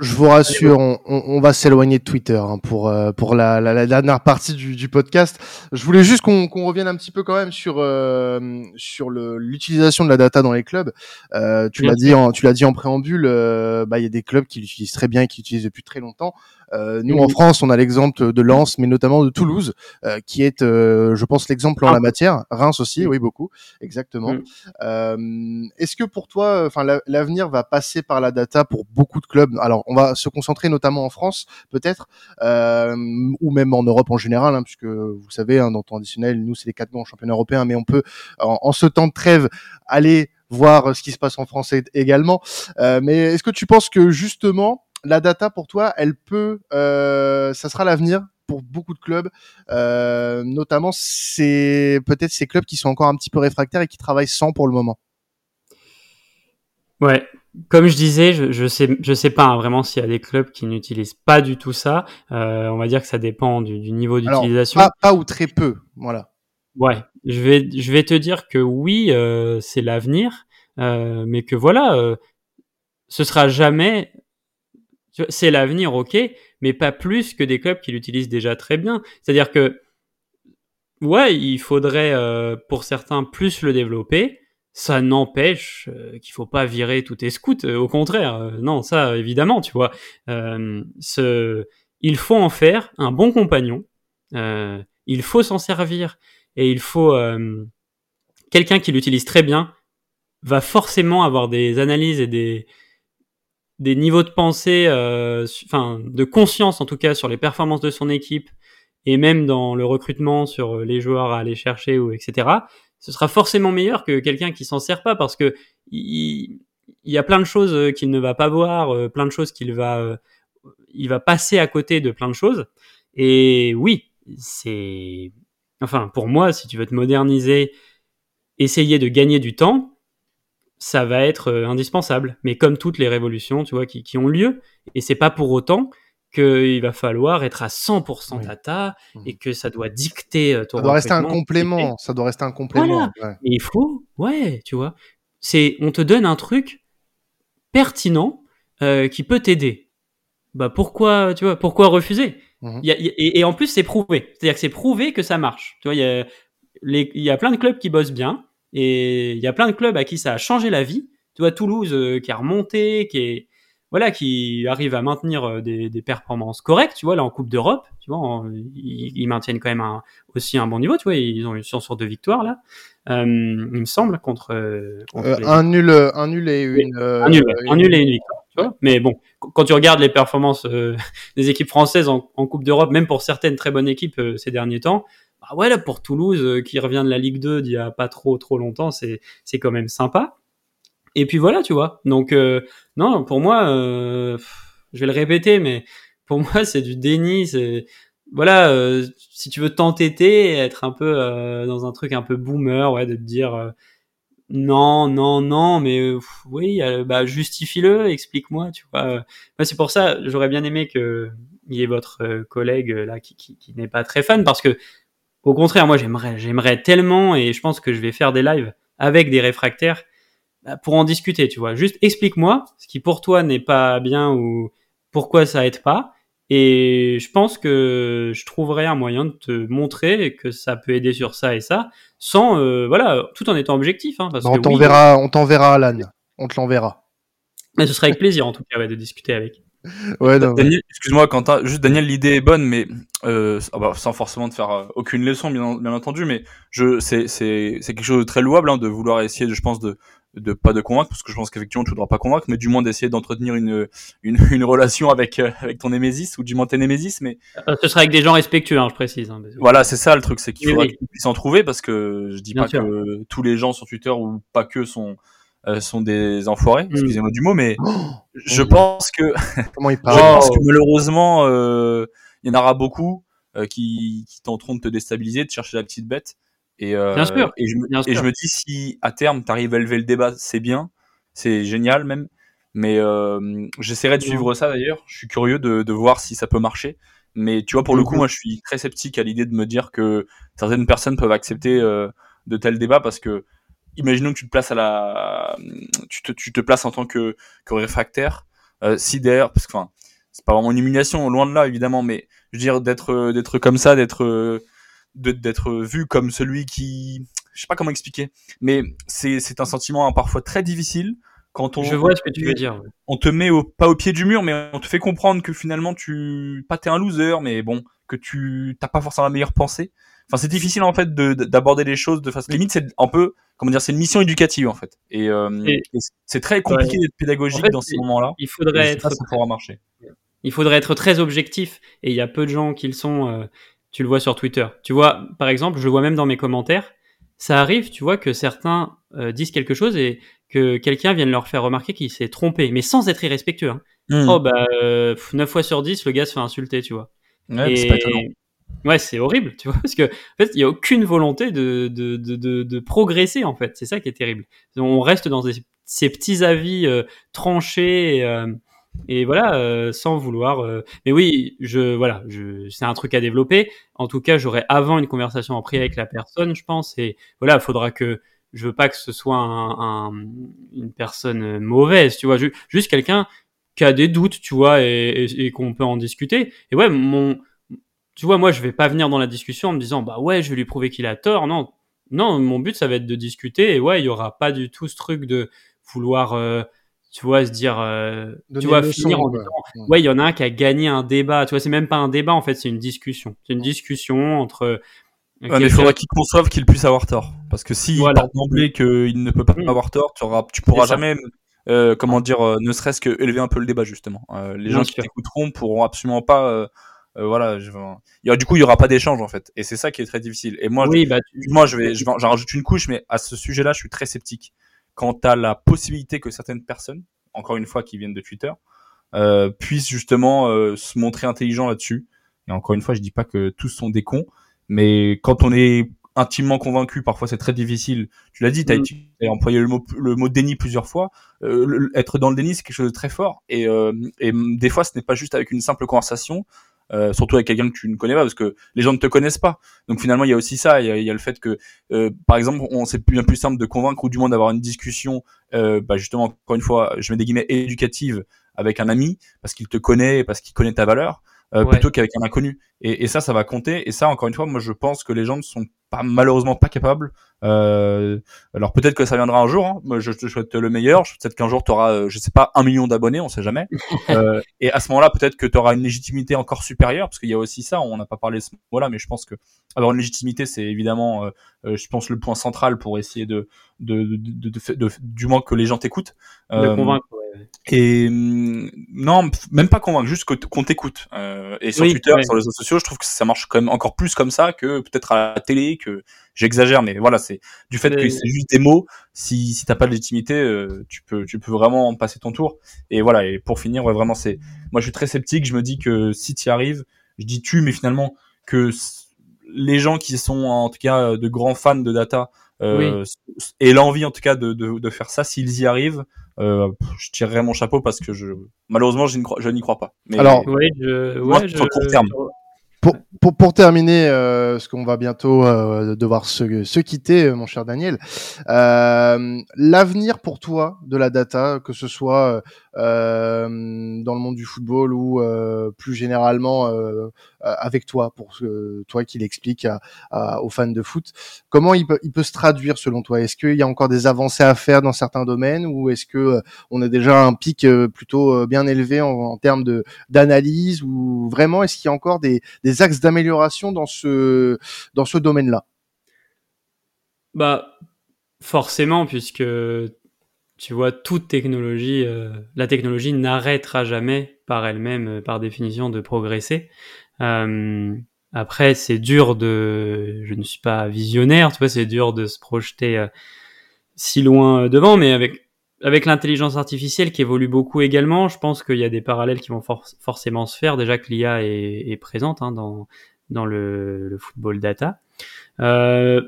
je vous rassure on, on, va s'éloigner de Twitter hein, pour euh, pour la, la, la, dernière partie du, du, podcast. Je voulais juste qu'on qu'on revienne un petit peu quand même sur euh, sur l'utilisation de la data dans les clubs. Euh, tu l'as dit en, tu l'as dit en préambule euh, bah il y a des clubs qui l'utilisent très bien et qui l'utilisent depuis très longtemps euh, nous en France on a l'exemple de Lens mais notamment de Toulouse qui est je pense l'exemple en la matière Reims aussi oui beaucoup exactement mm. est-ce que pour toi enfin l'avenir va passer par la data pour beaucoup de clubs? Alors, on va se concentrer notamment en France, peut-être, euh, ou même en Europe en général, hein, puisque vous savez, hein, dans le temps additionnel, nous, c'est les quatre grands championnats européens, mais on peut, en, ce temps de trêve, aller voir ce qui se passe en France également. Euh, mais est-ce que tu penses que justement, la data pour toi, elle peut, euh, ça sera l'avenir pour beaucoup de clubs, euh, notamment c'est peut-être ces clubs qui sont encore un petit peu réfractaires et qui travaillent sans pour le moment. Ouais, comme je disais, je, je sais, je sais pas hein, vraiment s'il y a des clubs qui n'utilisent pas du tout ça. Euh, on va dire que ça dépend du, du niveau d'utilisation. Pas, pas, ou très peu, voilà. Ouais, je vais, je vais te dire que oui, euh, c'est l'avenir, mais que voilà, ce sera jamais. C'est l'avenir, ok, mais pas plus que des clubs qui l'utilisent déjà très bien. C'est-à-dire que, ouais, il faudrait euh, pour certains plus le développer ça n'empêche euh, qu'il faut pas virer tous tes scouts. Euh, au contraire, euh, non, ça évidemment, tu vois. ce, il faut en faire un bon compagnon. il faut s'en servir et il faut quelqu'un qui l'utilise très bien va forcément avoir des analyses et des des niveaux de pensée, enfin de conscience en tout cas sur les performances de son équipe et même dans le recrutement sur les joueurs à aller chercher ou etc ce sera forcément meilleur que quelqu'un qui s'en sert pas parce que il, y a plein de choses euh, qu'il ne va pas voir, euh, plein de choses qu'il va, euh, il va passer à côté de plein de choses. Et oui, c'est, enfin, pour moi, si tu veux te moderniser, essayer de gagner du temps, ça va être indispensable. Mais comme toutes les révolutions, tu vois, qui, qui ont lieu, et c'est pas pour autant qu'il va falloir être à 100% data mmh. et que ça doit dicter euh, ton Ça doit rester un complément, ça doit rester un complément. Voilà. il faut, ouais, tu vois, c'est, on te donne un truc pertinent euh, qui peut t'aider. Bah pourquoi, tu vois, pourquoi refuser? Mmh. y a, et, en plus c'est prouvé, c'est-à-dire que c'est prouvé que ça marche. Tu vois, il y a, il y a plein de clubs qui bossent bien et il y a plein de clubs à qui ça a changé la vie. Tu vois, Toulouse euh, qui a remonté, qui est voilà, qui arrive à maintenir euh, des, des, performances correctes, tu vois, là en Coupe d'Europe, tu vois, ils, maintiennent quand même un, aussi un bon niveau, tu vois, ils ont une chance sur deux victoires là, euh, il me semble contre, euh, contre un nul, un nul et une, un nul, un nul et une victoire, tu vois. Mais bon, quand tu regardes les performances des équipes françaises en, en Coupe d'Europe, même pour certaines très bonnes équipes ces derniers temps, bah ouais là pour Toulouse qui revient de la Ligue 2 d'il y a pas trop trop longtemps, c'est c'est quand même sympa. Et puis voilà, tu vois. Donc euh, non, pour moi, euh, je vais le répéter, mais pour moi c'est du déni. C'est voilà, euh, si tu veux t'entêter, être un peu dans un truc un peu boomer, ouais, de te dire non, non, non, mais oui, bah justifie-le, explique-moi, tu vois. c'est pour ça, j'aurais bien aimé que y ait votre collègue là qui, qui, qui n'est pas très fan, parce que au contraire, moi j'aimerais, j'aimerais tellement, et je pense que je vais faire des lives avec des réfractaires bah, pour en discuter, tu vois. Juste explique-moi ce qui pour toi n'est pas bien ou pourquoi ça aide pas. Et je pense que je trouverai un moyen de te montrer que ça peut aider sur ça et ça, sans euh, voilà, tout en étant objectif. Hein, parce on t'enverra, on t'enverra Alan, on te l'enverra. Mais ce serait avec plaisir en tout cas de discuter avec. Ouais, Daniel, excuse-moi, Quentin, juste Daniel, l'idée est bonne, mais euh, ah bah, sans forcément te faire euh, aucune leçon, bien, bien entendu, mais je, c'est, c'est, c'est quelque chose de très louable hein, de vouloir essayer, je pense, de, de pas de convaincre parce que je pense qu'effectivement tu voudras pas convaincre mais du moins d'essayer d'entretenir une, une, une relation avec euh, avec ton némésis ou du moins tes némésis mais ce sera avec des gens respectueux hein, je précise hein, voilà c'est ça le truc c'est qu'il faudra qu'ils puissent en trouver parce que je dis pas que tous les gens sur Twitter ou pas que sont euh, sont des enfoirés mm. excusez-moi du mot mais oh, je pense que comment il parle je pense que malheureusement il y en aura beaucoup qui, qui tenteront de te déstabiliser de chercher la petite bête et, euh, bien sûr, et, je me, et je me dis si à terme tu arrives à élever le débat, c'est bien, c'est génial même. Mais euh, j'essaierai de suivre ça d'ailleurs. Je suis curieux de, de, voir si ça peut marcher. Mais tu vois, pour le coup, moi, je suis très sceptique à l'idée de me dire que certaines personnes peuvent accepter euh, de tels débats parce que, imaginons que tu te places à la, tu te, tu te places en tant que, que réfractaire. Euh, si d'ailleurs, parce que, enfin, c'est pas vraiment une humiliation, loin de là, évidemment, mais je veux dire d'être, d'être comme ça, d'être d'être vu comme celui qui, je sais pas comment expliquer, mais c'est c'est un sentiment parfois très difficile quand on. Je vois ce que tu veux dire. On te met au, pas au pied du mur, mais on te fait comprendre que finalement tu, pas t'es un loser, mais bon, que tu t'as pas forcément la meilleure pensée. Enfin, c'est difficile en fait d'aborder les choses de façon limite. C'est un peu, comment dire, c'est une mission éducative en fait. Et, euh, c'est très compliqué d'être pédagogique dans ces moments-là. Il faudrait être. Ça, pourra marcher. Il faudrait être très objectif. Et il y a peu de gens qui le sont. Euh, tu le vois sur Twitter. Tu vois, par exemple, je le vois même dans mes commentaires. Ça arrive, tu vois, que certains euh, disent quelque chose et que quelqu'un vienne leur faire remarquer qu'il s'est trompé, mais sans être irrespectueux. Hein. Hmm. Oh bah, euh, 9 fois sur 10, le gars se fait insulter, tu vois. Ouais, c'est pas Ouais, c'est horrible, tu vois, parce que en fait, il y a aucune volonté de, de, de, de, progresser, en fait. C'est ça qui est terrible. On reste dans ces petits avis euh, tranchés. Euh, et voilà, euh, sans vouloir. Euh, mais oui, je voilà, je, c'est un truc à développer. En tout cas, j'aurai avant une conversation en privé avec la personne, je pense. Et voilà, il faudra que je veux pas que ce soit un, une personne mauvaise, tu vois, juste quelqu'un qui a des doutes, tu vois, et, et, qu'on peut en discuter. Et ouais, mon, tu vois, moi, je vais pas venir dans la discussion en me disant, bah ouais, je vais lui prouver qu'il a tort. Non, non, mon but, ça va être de discuter. Et ouais, il y aura pas du tout ce truc de vouloir euh, tu vois, se dire, euh, tu vois, finir en disant, ouais, il y en a un qui a gagné un débat. Tu vois, c'est même pas un débat en fait, c'est une discussion. C'est une discussion entre. Ouais, mais il faudra qu'il conçoive qu'il puisse avoir tort. Parce que s'il voilà. part d'emblée qu'il ne peut pas mm. avoir tort, tu, auras, tu pourras jamais, euh, comment dire, euh, ne serait-ce que élever un peu le débat justement. Euh, les gens qui t'écouteront pourront absolument pas. Euh, voilà, je... il y du coup, il y aura pas d'échange en fait, et c'est ça qui est très difficile. Et moi, oui, je, bah, moi, je vais, j'en rajoute une couche, mais à ce sujet-là, je suis très sceptique quant à la possibilité que certaines personnes, encore une fois qui viennent de Twitter, euh, puissent justement euh, se montrer intelligents là-dessus. Et encore une fois, je dis pas que tous sont des cons, mais quand on est intimement convaincu, parfois c'est très difficile. Tu l'as dit, tu as, mm. employé le mot, le mot déni plusieurs fois. Euh, être dans le déni, c'est quelque chose de très fort. Et, euh, et des fois, ce n'est pas juste avec une simple conversation. Euh, surtout avec quelqu'un que tu ne connais pas, parce que les gens ne te connaissent pas. Donc finalement, il y a aussi ça. Il y a, il y a le fait que, euh, par exemple, on c'est bien plus simple de convaincre ou du moins d'avoir une discussion, euh, bah justement, encore une fois, je mets des guillemets éducative avec un ami parce qu'il te connaît, parce qu'il connaît ta valeur, euh, plutôt qu'avec un inconnu. Et, et, ça, ça va compter. Et ça, encore une fois, moi, je pense que les gens ne sont pas malheureusement pas capables. Euh, alors peut-être que ça viendra un jour. Hein. Moi, je te souhaite le meilleur. Peut-être qu'un jour, tu auras, euh, je sais pas, un million d'abonnés, on sait jamais. euh, et à ce moment-là, peut-être que tu auras une légitimité encore supérieure, parce qu'il y a aussi ça. On n'a pas parlé de ce mot-là, mais je pense que avoir une légitimité, c'est évidemment, euh, euh, je pense, le point central pour essayer de, de, de, de, de du moins que les gens t'écoutent. de convaincre. Et mm, non, même pas convaincre, juste qu'on t'écoute. Euh, et sur Twitter, sur les réseaux sociaux, je trouve que ça marche quand même encore plus comme ça que peut-être à la télé, que j'exagère, mais voilà, c'est du fait que c'est juste des mots. Si si t'as pas de légitimité, euh, tu peux tu peux vraiment passer ton tour. Et voilà. Et pour finir, ouais, vraiment, c'est moi je suis très sceptique. Je me dis que si tu y arrives, je dis tu, mais finalement que les gens qui sont en tout cas de grands fans de data euh, et l'envie en tout cas de, de, de faire ça, s'ils y arrivent, euh, je tirerai mon chapeau parce que je malheureusement je n'y crois, je n'y crois pas. Mais Alors, ouais, je, ouais, je... court terme. Pour, pour, pour, terminer, euh, ce qu'on va bientôt euh, devoir se, se, quitter, euh, mon cher Daniel, euh, l'avenir pour toi de la data, que ce soit euh, dans le monde du football ou plus généralement avec toi, pour toi qui l'explique aux fans de foot, comment il peut, il peut se traduire selon toi? Est-ce qu'il y a encore des avancées à faire dans certains domaines ou est-ce que on a déjà un pic plutôt bien élevé en, en termes de d'analyse ou vraiment est-ce qu'il y a encore des axes d'amélioration dans ce dans ce domaine-là Bah forcément puisque tu vois toute technologie, euh, la technologie n'arrêtera jamais par elle-même, euh, par définition, de progresser. Euh, après, c'est dur de, je ne suis pas visionnaire, tu vois, c'est dur de se projeter si loin devant, mais avec avec l'intelligence artificielle qui évolue beaucoup également, je pense qu'il y a des parallèles qui vont forcément se faire. Déjà que l'IA est, présente hein, dans, le, football data. Euh,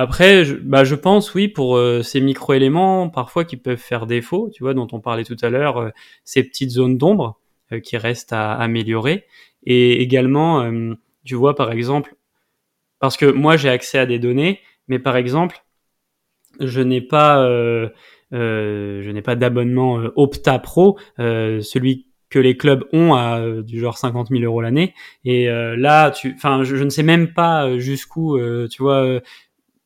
après, je, bah, je pense, oui, pour euh, ces micro-éléments, parfois qui peuvent faire défaut, tu vois, dont on parlait tout à l'heure, euh, ces petites zones d'ombre euh, qui restent à améliorer. Et également, tu vois, par exemple, parce que moi, j'ai accès à des données, mais par exemple, je n'ai pas je n'ai pas d'abonnement euh, Opta Pro, euh, celui que les clubs ont à du genre 50 000 euros l'année. Et là, tu, enfin, je, ne sais même pas jusqu'où, tu vois.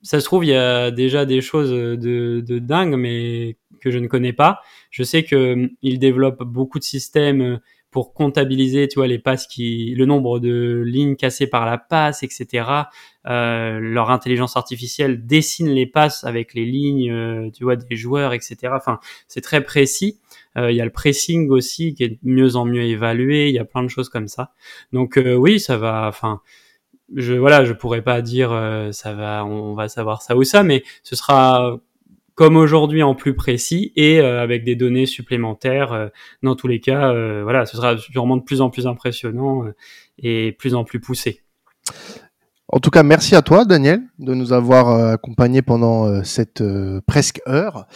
ça se trouve, il y a déjà des choses de, de dingue, mais que je ne connais pas. Je sais que ils développent beaucoup de systèmes pour comptabiliser, tu vois, les passes qui, le nombre de lignes cassées par la passe, etc. Euh, leur intelligence artificielle dessine les passes avec les lignes, euh, tu vois, des joueurs, etc. Enfin, c'est très précis. Euh, il y a le pressing aussi qui est de mieux en mieux évalué. Il y a plein de choses comme ça. Donc euh, oui, ça va. Enfin, je voilà, je pourrais pas dire euh, ça va, on va savoir ça ou ça, mais ce sera comme aujourd'hui en plus précis et euh, avec des données supplémentaires. Euh, dans tous les cas, euh, voilà, ce sera sûrement de plus en plus impressionnant et plus en plus poussé. En tout cas, merci à toi, Daniel, de nous avoir accompagnés pendant cette presque heure,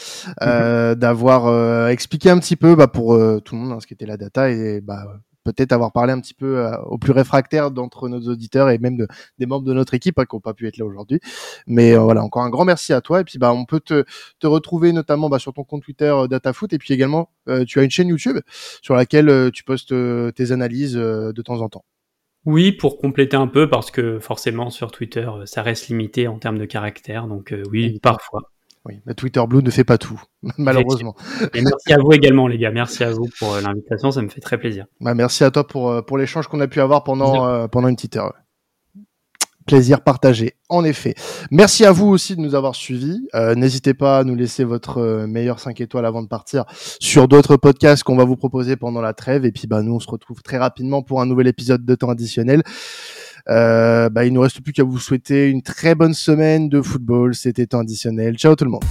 euh, mhm. d'avoir expliqué un petit peu bah, pour tout le monde hein, ce qu'était la data et bah, peut-être avoir parlé un petit peu euh, aux plus réfractaires d'entre nos auditeurs et même de, des membres de notre équipe hein, qui n'ont pas pu être là aujourd'hui. Mais euh, voilà, encore un grand merci à toi. Et puis bah on peut te, te retrouver notamment bah, sur ton compte Twitter euh, DataFoot et puis également tu as une chaîne YouTube sur laquelle tu postes tes analyses de temps en temps. Oui, pour compléter un peu, parce que forcément sur Twitter, ça reste limité en termes de caractères, donc oui, parfois. Oui, mais Twitter Blue ne fait pas tout, malheureusement. Et merci à vous également, les gars. Merci à vous pour euh, l'invitation, ça me fait très plaisir. Bah, merci à toi pour, euh, pour l'échange qu'on a pu avoir pendant, euh, pendant une petite heure. Plaisir partagé, en effet. Merci à vous aussi de nous avoir suivis. Euh, N'hésitez pas à nous laisser votre meilleur 5 étoiles avant de partir sur d'autres podcasts qu'on va vous proposer pendant la trêve. Et puis, bah, nous, on se retrouve très rapidement pour un nouvel épisode de temps additionnel. Euh, bah, il nous reste plus qu'à vous souhaiter une très bonne semaine de football. C'était temps additionnel. Ciao tout le monde.